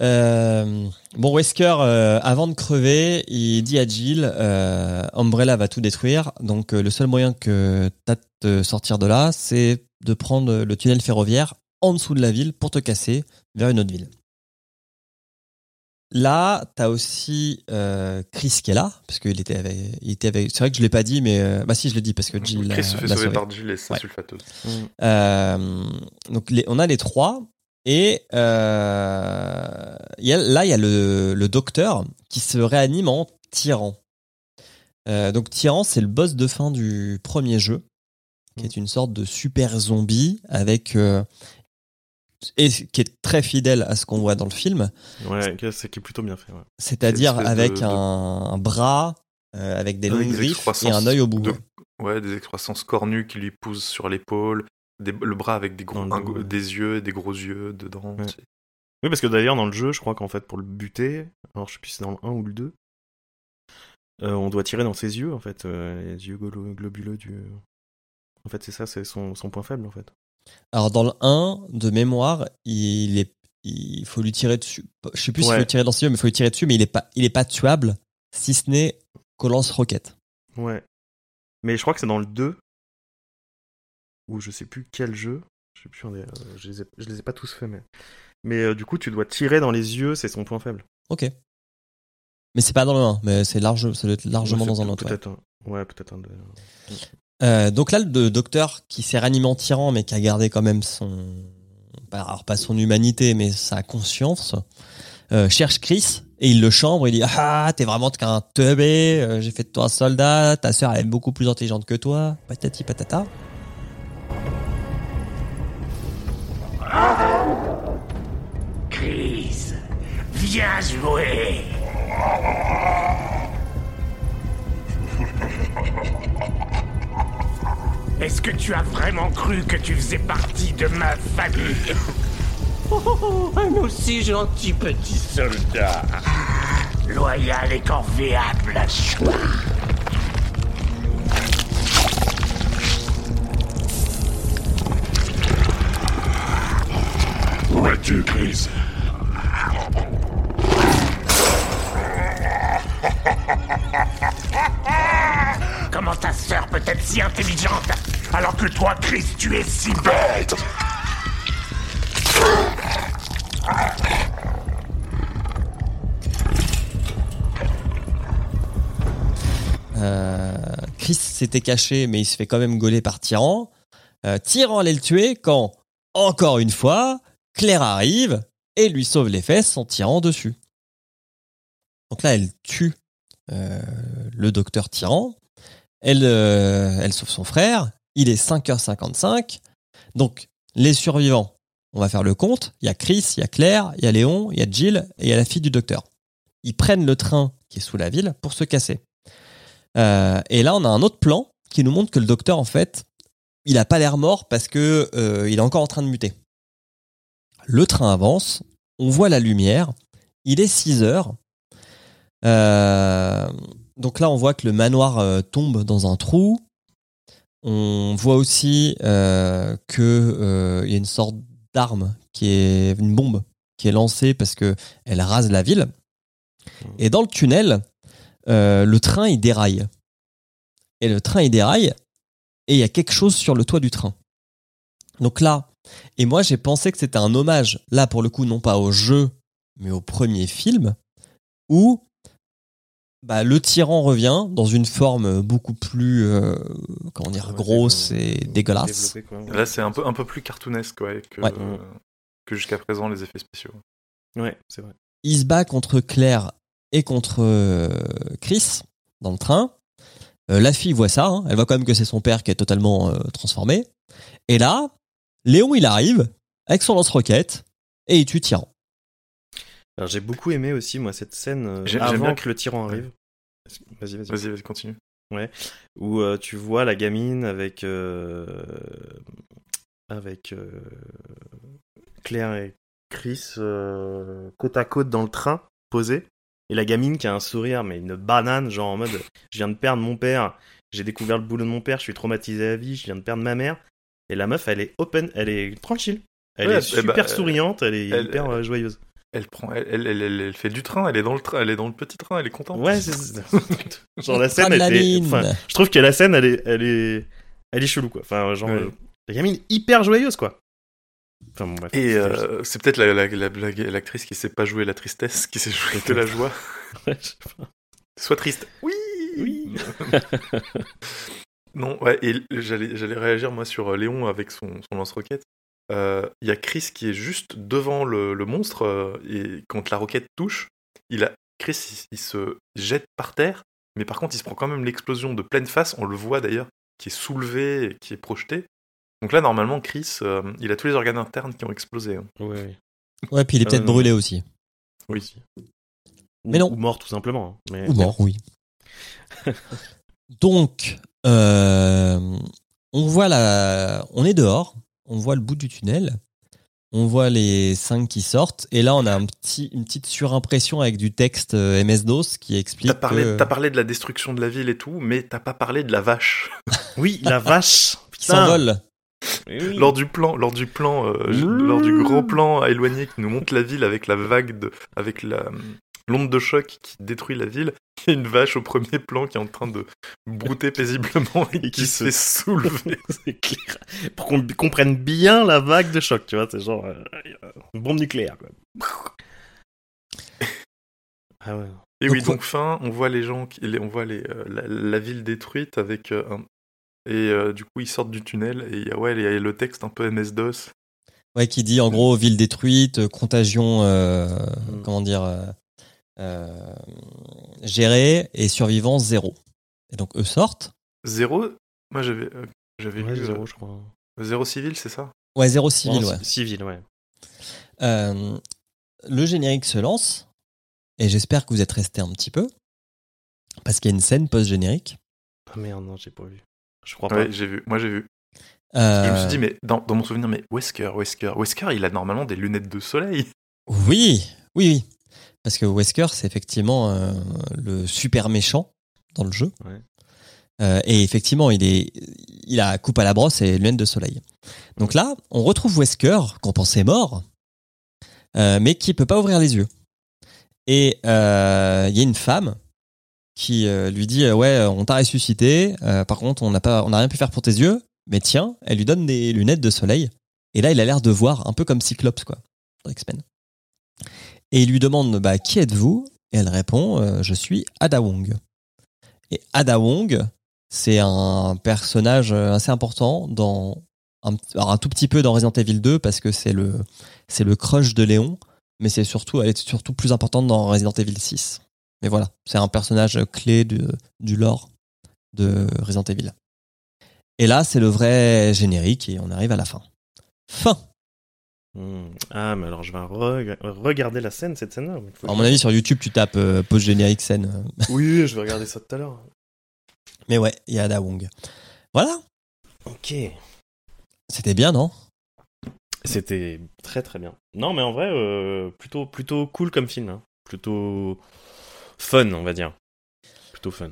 Euh, bon, Wesker, euh, avant de crever, il dit à Jill, euh, Umbrella va tout détruire, donc euh, le seul moyen que t'as de te sortir de là, c'est de prendre le tunnel ferroviaire en dessous de la ville pour te casser vers une autre ville. Là, t'as aussi euh, Chris qui est là, parce qu'il était avec, il était avec. C'est vrai que je l'ai pas dit, mais euh, bah si, je l'ai dit parce que Jill Chris se fait sauver par Jill et sa Ouais. sulfateuse. Euh, donc les- on a les trois et euh, il y a- là il y a le, le docteur qui se réanime en tyran. Euh, donc tyran c'est le boss de fin du premier jeu qui est une sorte de super zombie avec euh, et qui est très fidèle à ce qu'on voit dans le film, Ouais, c'est qui est plutôt bien fait. Ouais. c'est-à-dire avec de- un, un bras euh, avec des longues des griffes et un œil au bout. de- Ouais, des excroissances cornues qui lui poussent sur l'épaule, des- le bras avec des, gros, un- des yeux, des gros yeux dedans. Ouais. Oui, parce que d'ailleurs dans le jeu, je crois qu'en fait pour le buter, alors je sais plus si c'est dans le 1 ou le 2, euh, on doit tirer dans ses yeux en fait, euh, les yeux glo- globuleux du. En fait, c'est ça, c'est son, son point faible en fait. Alors dans le 1, de mémoire, il est il faut lui tirer dessus. Je sais plus s'il Ouais. faut lui tirer dans ses yeux, mais il faut lui tirer dessus, mais il est pas, il est pas tuable, si ce n'est qu'au lance-roquette. Ouais. Mais je crois que c'est dans le 2. Ou je sais plus quel jeu. Je sais plus, on est- euh, je, les ai, je les ai pas tous faits, mais. Mais euh, du coup, tu dois tirer dans les yeux, c'est son point faible. Ok. Mais c'est pas dans le 1, mais c'est large, ça doit être largement Ouais, dans un autre. ouais. Peut-être un. Ouais, peut-être un. de- Euh, donc là, le docteur qui s'est ranimé en tyran, mais qui a gardé quand même son, pas- alors pas son humanité, mais sa conscience, euh, cherche Chris et il le chambre. Il dit ah t'es vraiment qu'un teubé. euh, J'ai fait de toi un soldat. Ta sœur elle est beaucoup plus intelligente que toi. Patati patata. Chris, viens jouer. <laughs> Est-ce que tu as vraiment cru que tu faisais partie de ma famille? Oh, un aussi gentil petit soldat. Loyal et corvéable à choix. Où es-tu, Chris? <laughs> Comment ta sœur peut être si intelligente alors que toi, Chris, tu es si bête? Euh, Chris s'était caché, mais il se fait quand même gauler par Tyran. Euh, Tyran allait le tuer quand, encore une fois, Claire arrive et lui sauve les fesses en tirant dessus. Donc là, elle tue euh, le docteur Tyran. Elle, euh, elle sauve son frère. Il est 5h55. Donc, les survivants, on va faire le compte. Il y a Chris, il y a Claire, il y a Léon, il y a Jill et il y a la fille du docteur. Ils prennent le train qui est sous la ville pour se casser. Euh, et là, on a un autre plan qui nous montre que le docteur, en fait, il a pas l'air mort parce que il est encore en train de muter. Le train avance, on voit la lumière, il est 6 heures. Euh, donc là, on voit que le manoir euh, tombe dans un trou. On voit aussi euh, que euh, il y a une sorte d'arme qui est une bombe qui est lancée parce que elle rase la ville. Et dans le tunnel, le train il déraille. Et le train il déraille et il y a quelque chose sur le toit du train. Donc là, et moi j'ai pensé que c'était un hommage, là pour le coup non pas au jeu, mais au premier film, où bah, le tyran revient dans une forme beaucoup plus, euh, comment dire, grosse et dégueulasse. Là, c'est un peu, un peu plus cartoonesque ouais, que, Ouais. euh, que jusqu'à présent les effets spéciaux. Ouais, c'est vrai. il se bat contre Claire et contre euh, Chris dans le train. Euh, la fille voit ça, hein. elle voit quand même que c'est son père qui est totalement euh, transformé. Et là, Léon il arrive avec son lance-roquette et il tue Tyran. Alors j'ai beaucoup aimé aussi moi cette scène euh, avant que le tyran arrive. Vas-y, vas-y. Vas-y, vas-y, continue. Ouais. Où euh, tu vois la gamine avec euh, avec Claire et Chris côte à côte dans le train posé et la gamine qui a un sourire mais une banane genre en mode je viens de perdre mon père, j'ai découvert le boulot de mon père, je suis traumatisé à vie, je viens de perdre ma mère et la meuf elle est open, elle est tranquille. Elle Ouais, est eh super bah, souriante, elle est elle- hyper joyeuse. Elle prend, elle, elle, elle, fait du train, elle est dans le train, elle est dans le petit train, elle est contente. Ouais, c'est c'est- <laughs> genre la scène de elle enfin, je trouve que la scène elle est elle est elle est chelou quoi. Enfin genre Ouais. euh, la gamine hyper joyeuse quoi. Enfin bon bref. Et euh, c'est peut-être la- la- la- la- l'actrice qui sait pas jouer la tristesse, qui sait jouer que la joie. <laughs> juste- je sais pas. Sois triste. Oui Oui. <laughs> Non, ouais, et j'allais réagir moi sur euh, Léon avec son, son lance-roquette. Euh, Il y a Chris qui est juste devant le, le monstre euh, et quand la roquette touche, il a Chris il, il se jette par terre, mais par contre il se prend quand même l'explosion de pleine face. On le voit d'ailleurs qui est soulevé et qui est projeté. Donc là normalement Chris, euh, il a tous les organes internes qui ont explosé. hein. Ouais, ouais. Puis il est Ah peut-être brûlé aussi. Oui. Mais non. Ou mort tout simplement. hein. Mais, Ou mort, oui. <laughs> Donc, euh, on voit la, on est dehors, on voit le bout du tunnel, on voit les cinq qui sortent, et là on a un petit, une petite surimpression avec du texte euh, MS-DOS qui explique T'as parlé, que- t'as parlé de la destruction de la ville et tout, mais t'as pas parlé de la vache. <laughs> Oui, la vache. <laughs> qui s'envole. oui. lors du plan, lors du plan, euh, lors du grand plan à éloigner qui nous montre la ville avec la vague de, avec la l'onde de choc qui détruit la ville, il y a une vache au premier plan qui est en train de brouter <laughs> paisiblement et, qui, qui se fait soulever. <laughs> c'est clair. Pour qu'on comprenne bien la vague de choc, tu vois, c'est genre euh, une bombe nucléaire. Quoi. <laughs> Ah ouais. Et Donc, oui, donc fin, on voit les gens, qui, les- on voit les, euh, la, la ville détruite avec euh, un, et euh, du coup ils sortent du tunnel et il y a, ouais, il y a le texte un peu MS DOS. Ouais, qui dit en gros ville détruite, euh, contagion, euh, Mm. comment dire, euh, gérée et survivants zéro. Et donc eux sortent. Zéro, moi j'avais, euh, j'avais Ouais, lu zéro, euh, je crois. zéro civil, c'est ça? Ouais, zéro civil, ouais. ci- Civil, ouais. Euh, le générique se lance et j'espère que vous êtes restés un petit peu parce qu'il y a une scène post-générique. Ah merde, non, j'ai pas vu. Je crois pas. J'ai vu, moi j'ai vu. Euh, Et je me suis dit, mais dans, dans mon souvenir, mais Wesker, Wesker, Wesker, il a normalement des lunettes de soleil. Oui, oui, oui. Parce que Wesker, c'est effectivement euh, le super méchant dans le jeu. Ouais. Euh, et effectivement, il est, il a coupe à la brosse et lunettes de soleil. Donc là, on retrouve Wesker, qu'on pensait mort, euh, mais qui peut pas ouvrir les yeux. Et il y a une femme qui lui dit ouais, on t'a ressuscité. par contre, on n'a pas, on n'a rien pu faire pour tes yeux. Mais tiens, elle lui donne des lunettes de soleil. Et là, il a l'air de voir un peu comme Cyclops, quoi, dans X-Men. Et il lui demande bah, qui êtes-vous? Et elle répond euh, je suis Ada Wong. Et Ada Wong, c'est un personnage euh, assez important dans un, tout petit peu dans Resident Evil 2 parce que c'est le c'est le crush de Léon, mais c'est surtout elle est surtout plus importante dans Resident Evil 6. Mais voilà, c'est un personnage clé du, du lore de Resident Evil. Et là, c'est le vrai générique et on arrive à la fin. Fin. Hmm. Ah, mais alors je vais re- regarder la scène, cette scène-là. À mon avis, sur YouTube, tu tapes euh, post générique scène. <laughs> Oui, je vais regarder ça tout à l'heure. Mais ouais, il y a Ada Wong. Voilà, Ok. c'était bien, non? C'était très très bien. Non, mais en vrai, euh, plutôt, plutôt cool comme film. hein. Plutôt fun, on va dire. Plutôt fun.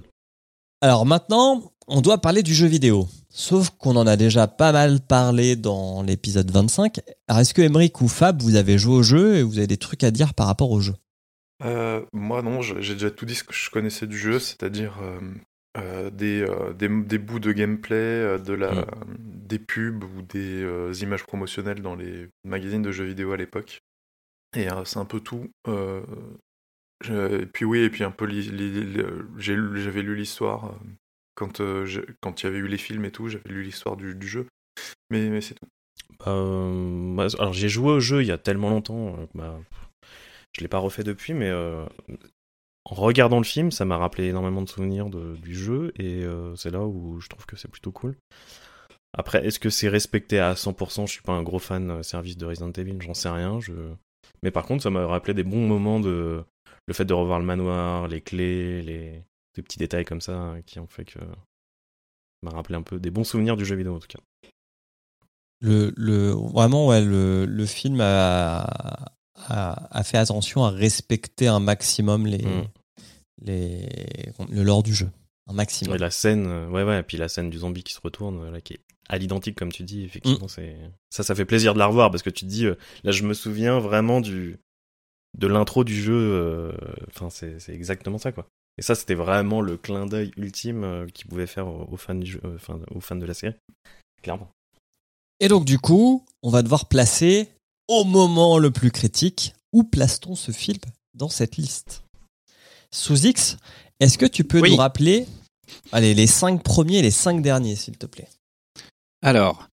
Alors maintenant, on doit parler du jeu vidéo. Sauf qu'on en a déjà pas mal parlé dans l'épisode 25. Alors est-ce que Emmerich ou Fab, vous avez joué au jeu et vous avez des trucs à dire par rapport au jeu? Euh, moi non, j'ai déjà tout dit ce que je connaissais du jeu, c'est-à-dire euh, euh, des, euh, des, des bouts de gameplay, euh, de la, Mm. des pubs ou des images promotionnelles dans les magazines de jeux vidéo à l'époque. Et c'est un peu tout. Et puis oui, et puis un peu, j'avais lu l'histoire euh, quand euh, quand il y avait eu les films et tout, j'avais lu l'histoire du, jeu. Mais, c'est tout. Euh, bah, alors j'ai joué au jeu il y a tellement longtemps, bah, je l'ai pas refait depuis, mais en regardant le film, ça m'a rappelé énormément de souvenirs du jeu et c'est là où je trouve que c'est plutôt cool. Après, est-ce que c'est respecté à 100% Je suis pas un gros fan service de Resident Evil, j'en sais rien. Mais par contre, ça m'a rappelé des bons moments de le fait de revoir le manoir, les clés, les des petits détails comme ça hein, qui ont fait que ça m'a rappelé un peu des bons souvenirs du jeu vidéo en tout cas. le, le, Vraiment, ouais, le, le film a, a, a fait attention à respecter un maximum les, Mm. les, le lore du jeu. Un maximum. Ouais, la scène, euh, ouais, ouais, et puis la scène du zombie qui se retourne, euh, là, qui est à l'identique, comme tu dis, effectivement, Mm. c'est ça, ça fait plaisir de la revoir parce que tu te dis, euh, là, je me souviens vraiment du de l'intro du jeu, euh, enfin, c'est c'est exactement ça, quoi. Et ça, c'était vraiment le clin d'œil ultime euh, qu'ils pouvaient faire aux, aux fans du jeu, euh, enfin, aux fans de la série, clairement. Et donc, du coup, on va devoir placer au moment le plus critique où place-t-on ce film dans cette liste? Sous X, est-ce que tu peux Oui. nous rappeler allez, les cinq premiers et les cinq derniers, s'il te plaît? Alors,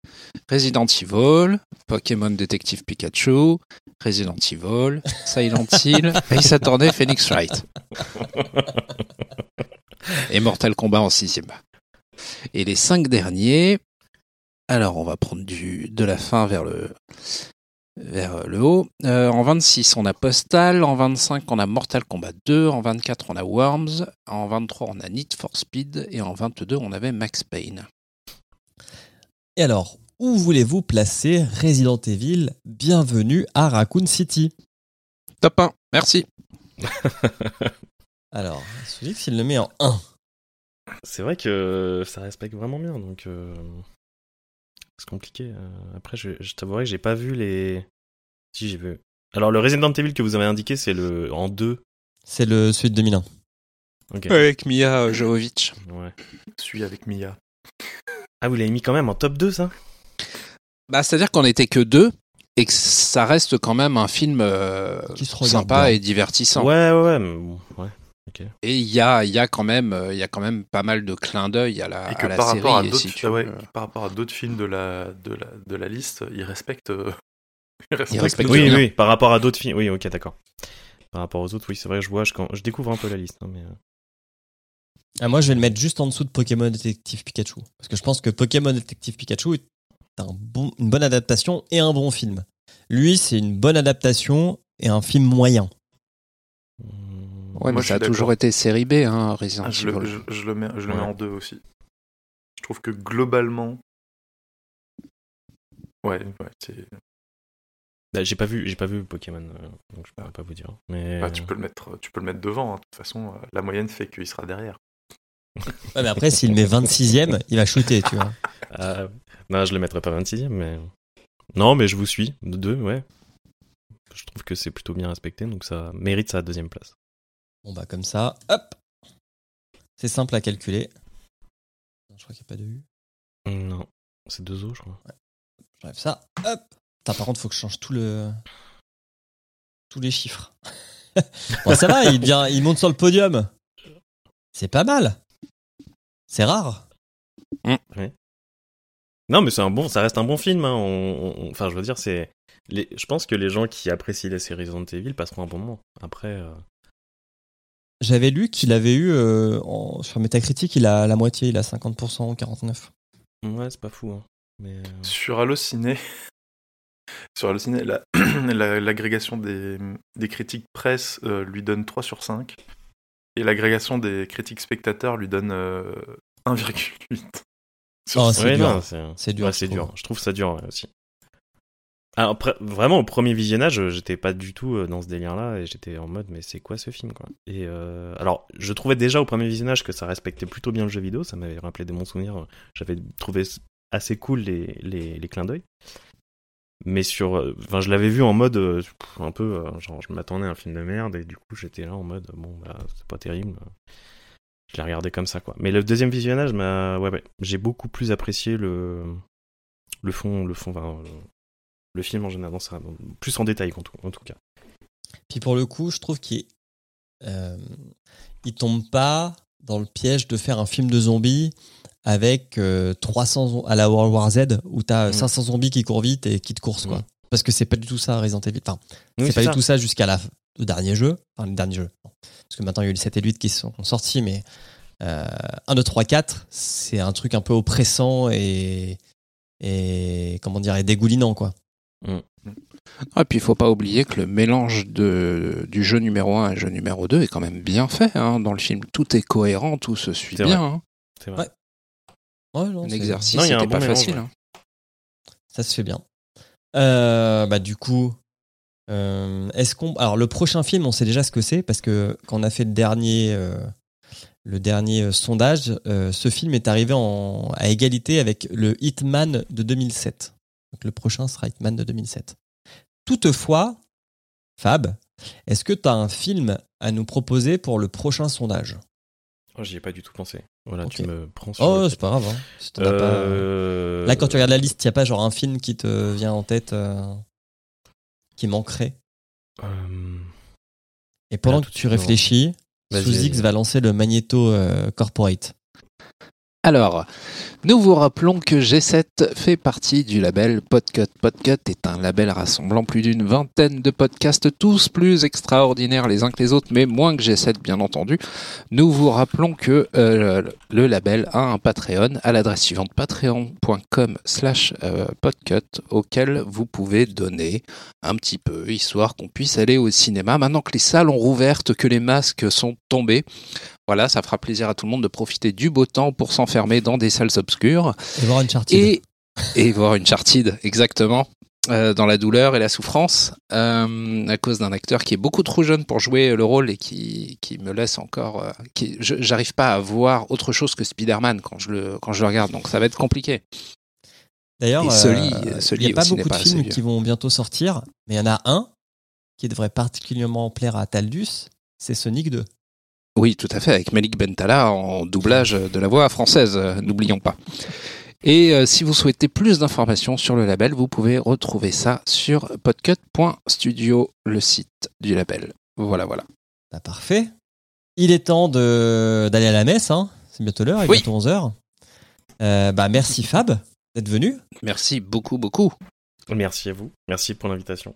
Resident Evil, Pokémon Détective Pikachu, Resident Evil, Silent Hill, <laughs> Ace Attorney, Phoenix Wright. Et Mortal Kombat en sixième. Et les cinq derniers, alors on va prendre du, de la fin vers le, vers le haut. Euh, en 26, on a Postal. En 25, on a Mortal Kombat 2. En 24, on a Worms. En 23, on a Need for Speed. Et en 22, on avait Max Payne. Et alors, où voulez-vous placer Resident Evil? Bienvenue à Raccoon City Top 1, merci. <laughs> Alors, Sous X, il le met en 1. C'est vrai que ça respecte vraiment bien, donc. euh, c'est compliqué. Euh, Après, je, je t'avouerai que j'ai pas vu les. Si j'ai vu. Alors le Resident Evil que vous avez indiqué, c'est le en deux. C'est le celui de 2001. Ok. Avec Mia Jovovich. Ouais. Celui avec Mia. Ah, vous l'avez mis quand même en top 2, ça? Bah, c'est-à-dire qu'on n'était que deux et que ça reste quand même un film euh, Qui se regarde sympa bien. et divertissant. Ouais, ouais, ouais. Et il y a, il y a quand même, euh, il y a quand même pas mal de clins d'œil à la, Et à que la par série. rapport, à et d'autres, si tu ah ouais, veux. que par rapport à d'autres films de la, de la, de la liste, ils respectent. euh, <laughs> ils respectent Oui, oui, par rapport à d'autres films. Oui, ok, d'accord. Par rapport aux autres, oui, c'est vrai, je vois, je, je découvre un peu la liste. hein, mais, Ah, moi, je vais le mettre juste en dessous de Pokémon Détective Pikachu. Parce que je pense que Pokémon Détective Pikachu est un bon, une bonne adaptation et un bon film. Lui, c'est une bonne adaptation et un film moyen. hmm, Ouais, mais Moi, je ça a toujours été série B, hein, Resident Ah, je, Evil. le, je, je le mets, je le mets Ouais. en deux aussi. Je trouve que globalement. Ouais, ouais, c'est. bah, j'ai pas vu, j'ai pas vu Pokémon, euh, donc je pourrais pas vous dire. Mais bah, tu, peux le mettre, tu peux le mettre devant. hein. De toute façon, euh, la moyenne fait qu'il sera derrière. Ouais, mais après, s'il met 26ème, il va shooter, tu vois. Ah, <laughs> non, je le mettrai pas 26ème, mais. Non, mais je vous suis. De deux, ouais. Je trouve que c'est plutôt bien respecté, donc ça mérite sa deuxième place. Bon, bah, comme ça, hop. C'est simple à calculer. Je crois qu'il n'y a pas de U. Non, c'est deux os, je crois. J'enlève ça, hop. Putain, par contre, faut que je change tout le. Tous les chiffres. <laughs> bon, ça va, il, devient... il monte sur le podium. C'est pas mal. C'est rare. Non, mais c'est un bon, ça reste un bon film. hein. On- on- enfin, je veux dire, c'est. Les, je pense que les gens qui apprécient la série Resident Evil passeront un bon moment. Après, euh, J'avais lu qu'il avait eu euh, en- sur Metacritic, il a la moitié, il a 50%, 49%. ouais, c'est pas fou. hein. Mais euh, Sur Allociné, <laughs> sur Allociné, la- <clears throat> la- l'agrégation des, des critiques presse euh, lui donne 3 sur 5. Et l'agrégation des critiques spectateurs lui donne euh, 1,8. Oh, c'est ouais, dur. c'est dur, ouais, je c'est trouve. dur. Je trouve ça dur ouais, aussi. Alors, après, vraiment, au premier visionnage, euh, j'étais pas du tout euh, dans ce délire-là et j'étais en mode, mais c'est quoi ce film, quoi? Et euh, alors, je trouvais déjà au premier visionnage que ça respectait plutôt bien le jeu vidéo. Ça m'avait rappelé des bons souvenirs. J'avais trouvé assez cool les, les, les clins d'œil. Mais sur, enfin, je l'avais vu en mode pff, un peu, genre, je m'attendais à un film de merde et du coup, j'étais là en mode, bon, bah, c'est pas terrible. Je l'ai regardé comme ça, quoi. Mais le deuxième visionnage, m'a, ouais, ouais, j'ai beaucoup plus apprécié le, le fond, le fond, enfin, le, le film en général, dans plus en détail en tout, en tout cas. Puis pour le coup, je trouve qu'il euh, il tombe pas dans le piège de faire un film de zombies avec euh, 300 zom- à la World War Z où t'as Mm. 500 zombies qui courent vite et qui te coursent quoi. Mm. Parce que c'est pas du tout ça Resident Evil. Enfin, Oui, c'est pas ça. du tout ça jusqu'à la le dernier jeu, enfin le dernier jeu. Non. Parce que maintenant il y a eu le 7 et le 8 qui sont sortis, mais euh, 1, 2, 3, 4, c'est un truc un peu oppressant et et comment dire et dégoulinant quoi. Ah, et puis il faut pas oublier que le mélange de, du jeu numéro 1 et jeu numéro 2 est quand même bien fait hein, dans le film. Tout est cohérent, tout se suit bien. hein. C'est vrai. Ouais. Ouais, non, bon pas mélange, facile. ouais. hein. Ça se fait bien. Euh, bah du coup, euh, est-ce qu'on alors le prochain film, on sait déjà ce que c'est parce que quand on a fait le dernier euh, le dernier euh, sondage, euh, ce film est arrivé en, à égalité avec le Hitman de 2007. Donc le prochain sera Hitman de 2007. Toutefois, Fab, est-ce que tu as un film à nous proposer pour le prochain sondage? Oh, j'y ai pas du tout pensé. Voilà, tu me prends sur. Oh, c'est pas grave. hein. Si pas, Là, quand tu regardes la liste, il n'y a pas genre un film qui te vient en tête euh, qui manquerait. Euh, Et pendant Là, que tu réfléchis, Sous-X va lancer le Magneto euh, Corporate. Alors, nous vous rappelons que G7 fait partie du label Podcut. Podcut est un label rassemblant plus d'une vingtaine de podcasts, tous plus extraordinaires les uns que les autres, mais moins que G7 bien entendu. Nous vous rappelons que euh, le label a un Patreon à l'adresse suivante patreon.com slash euh, podcut auquel vous pouvez donner un petit peu, histoire qu'on puisse aller au cinéma. Maintenant que les salles ont rouvertes, que les masques sont tombés, voilà, ça fera plaisir à tout le monde de profiter du beau temps pour s'enfermer dans des salles obscures Et voir Uncharted. et, et voir une chartide, exactement, euh, dans la douleur et la souffrance, euh, à cause d'un acteur qui est beaucoup trop jeune pour jouer le rôle et qui, qui me laisse encore... euh, qui, J'arrive pas à voir autre chose que Spider-Man quand je, le, quand je le regarde, donc ça va être compliqué. D'ailleurs, il n'y a pas beaucoup pas de films qui vont bientôt sortir, mais il y en a un qui devrait particulièrement plaire à Taldus, c'est Sonic 2. Oui, tout à fait, avec Malik Bentala en doublage de la voix française, n'oublions pas. Et euh, si vous souhaitez plus d'informations sur le label, vous pouvez retrouver ça sur podcut.studio, le site du label. Voilà, voilà. Bah, parfait. Il est temps de d'aller à la messe, hein. c'est bientôt l'heure, il est Oui. bientôt 11h. Euh, bah, merci Fab d'être venu. Merci beaucoup, beaucoup. Merci à vous. Merci pour l'invitation.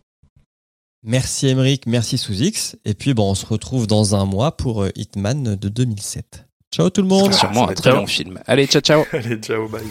Merci Emeric, merci Sous-X. Et puis bon, on se retrouve dans un mois pour euh, Hitman de 2007. Ciao tout le monde Sûrement un très bon film. Allez, ciao, ciao. <laughs> Allez, ciao, bye.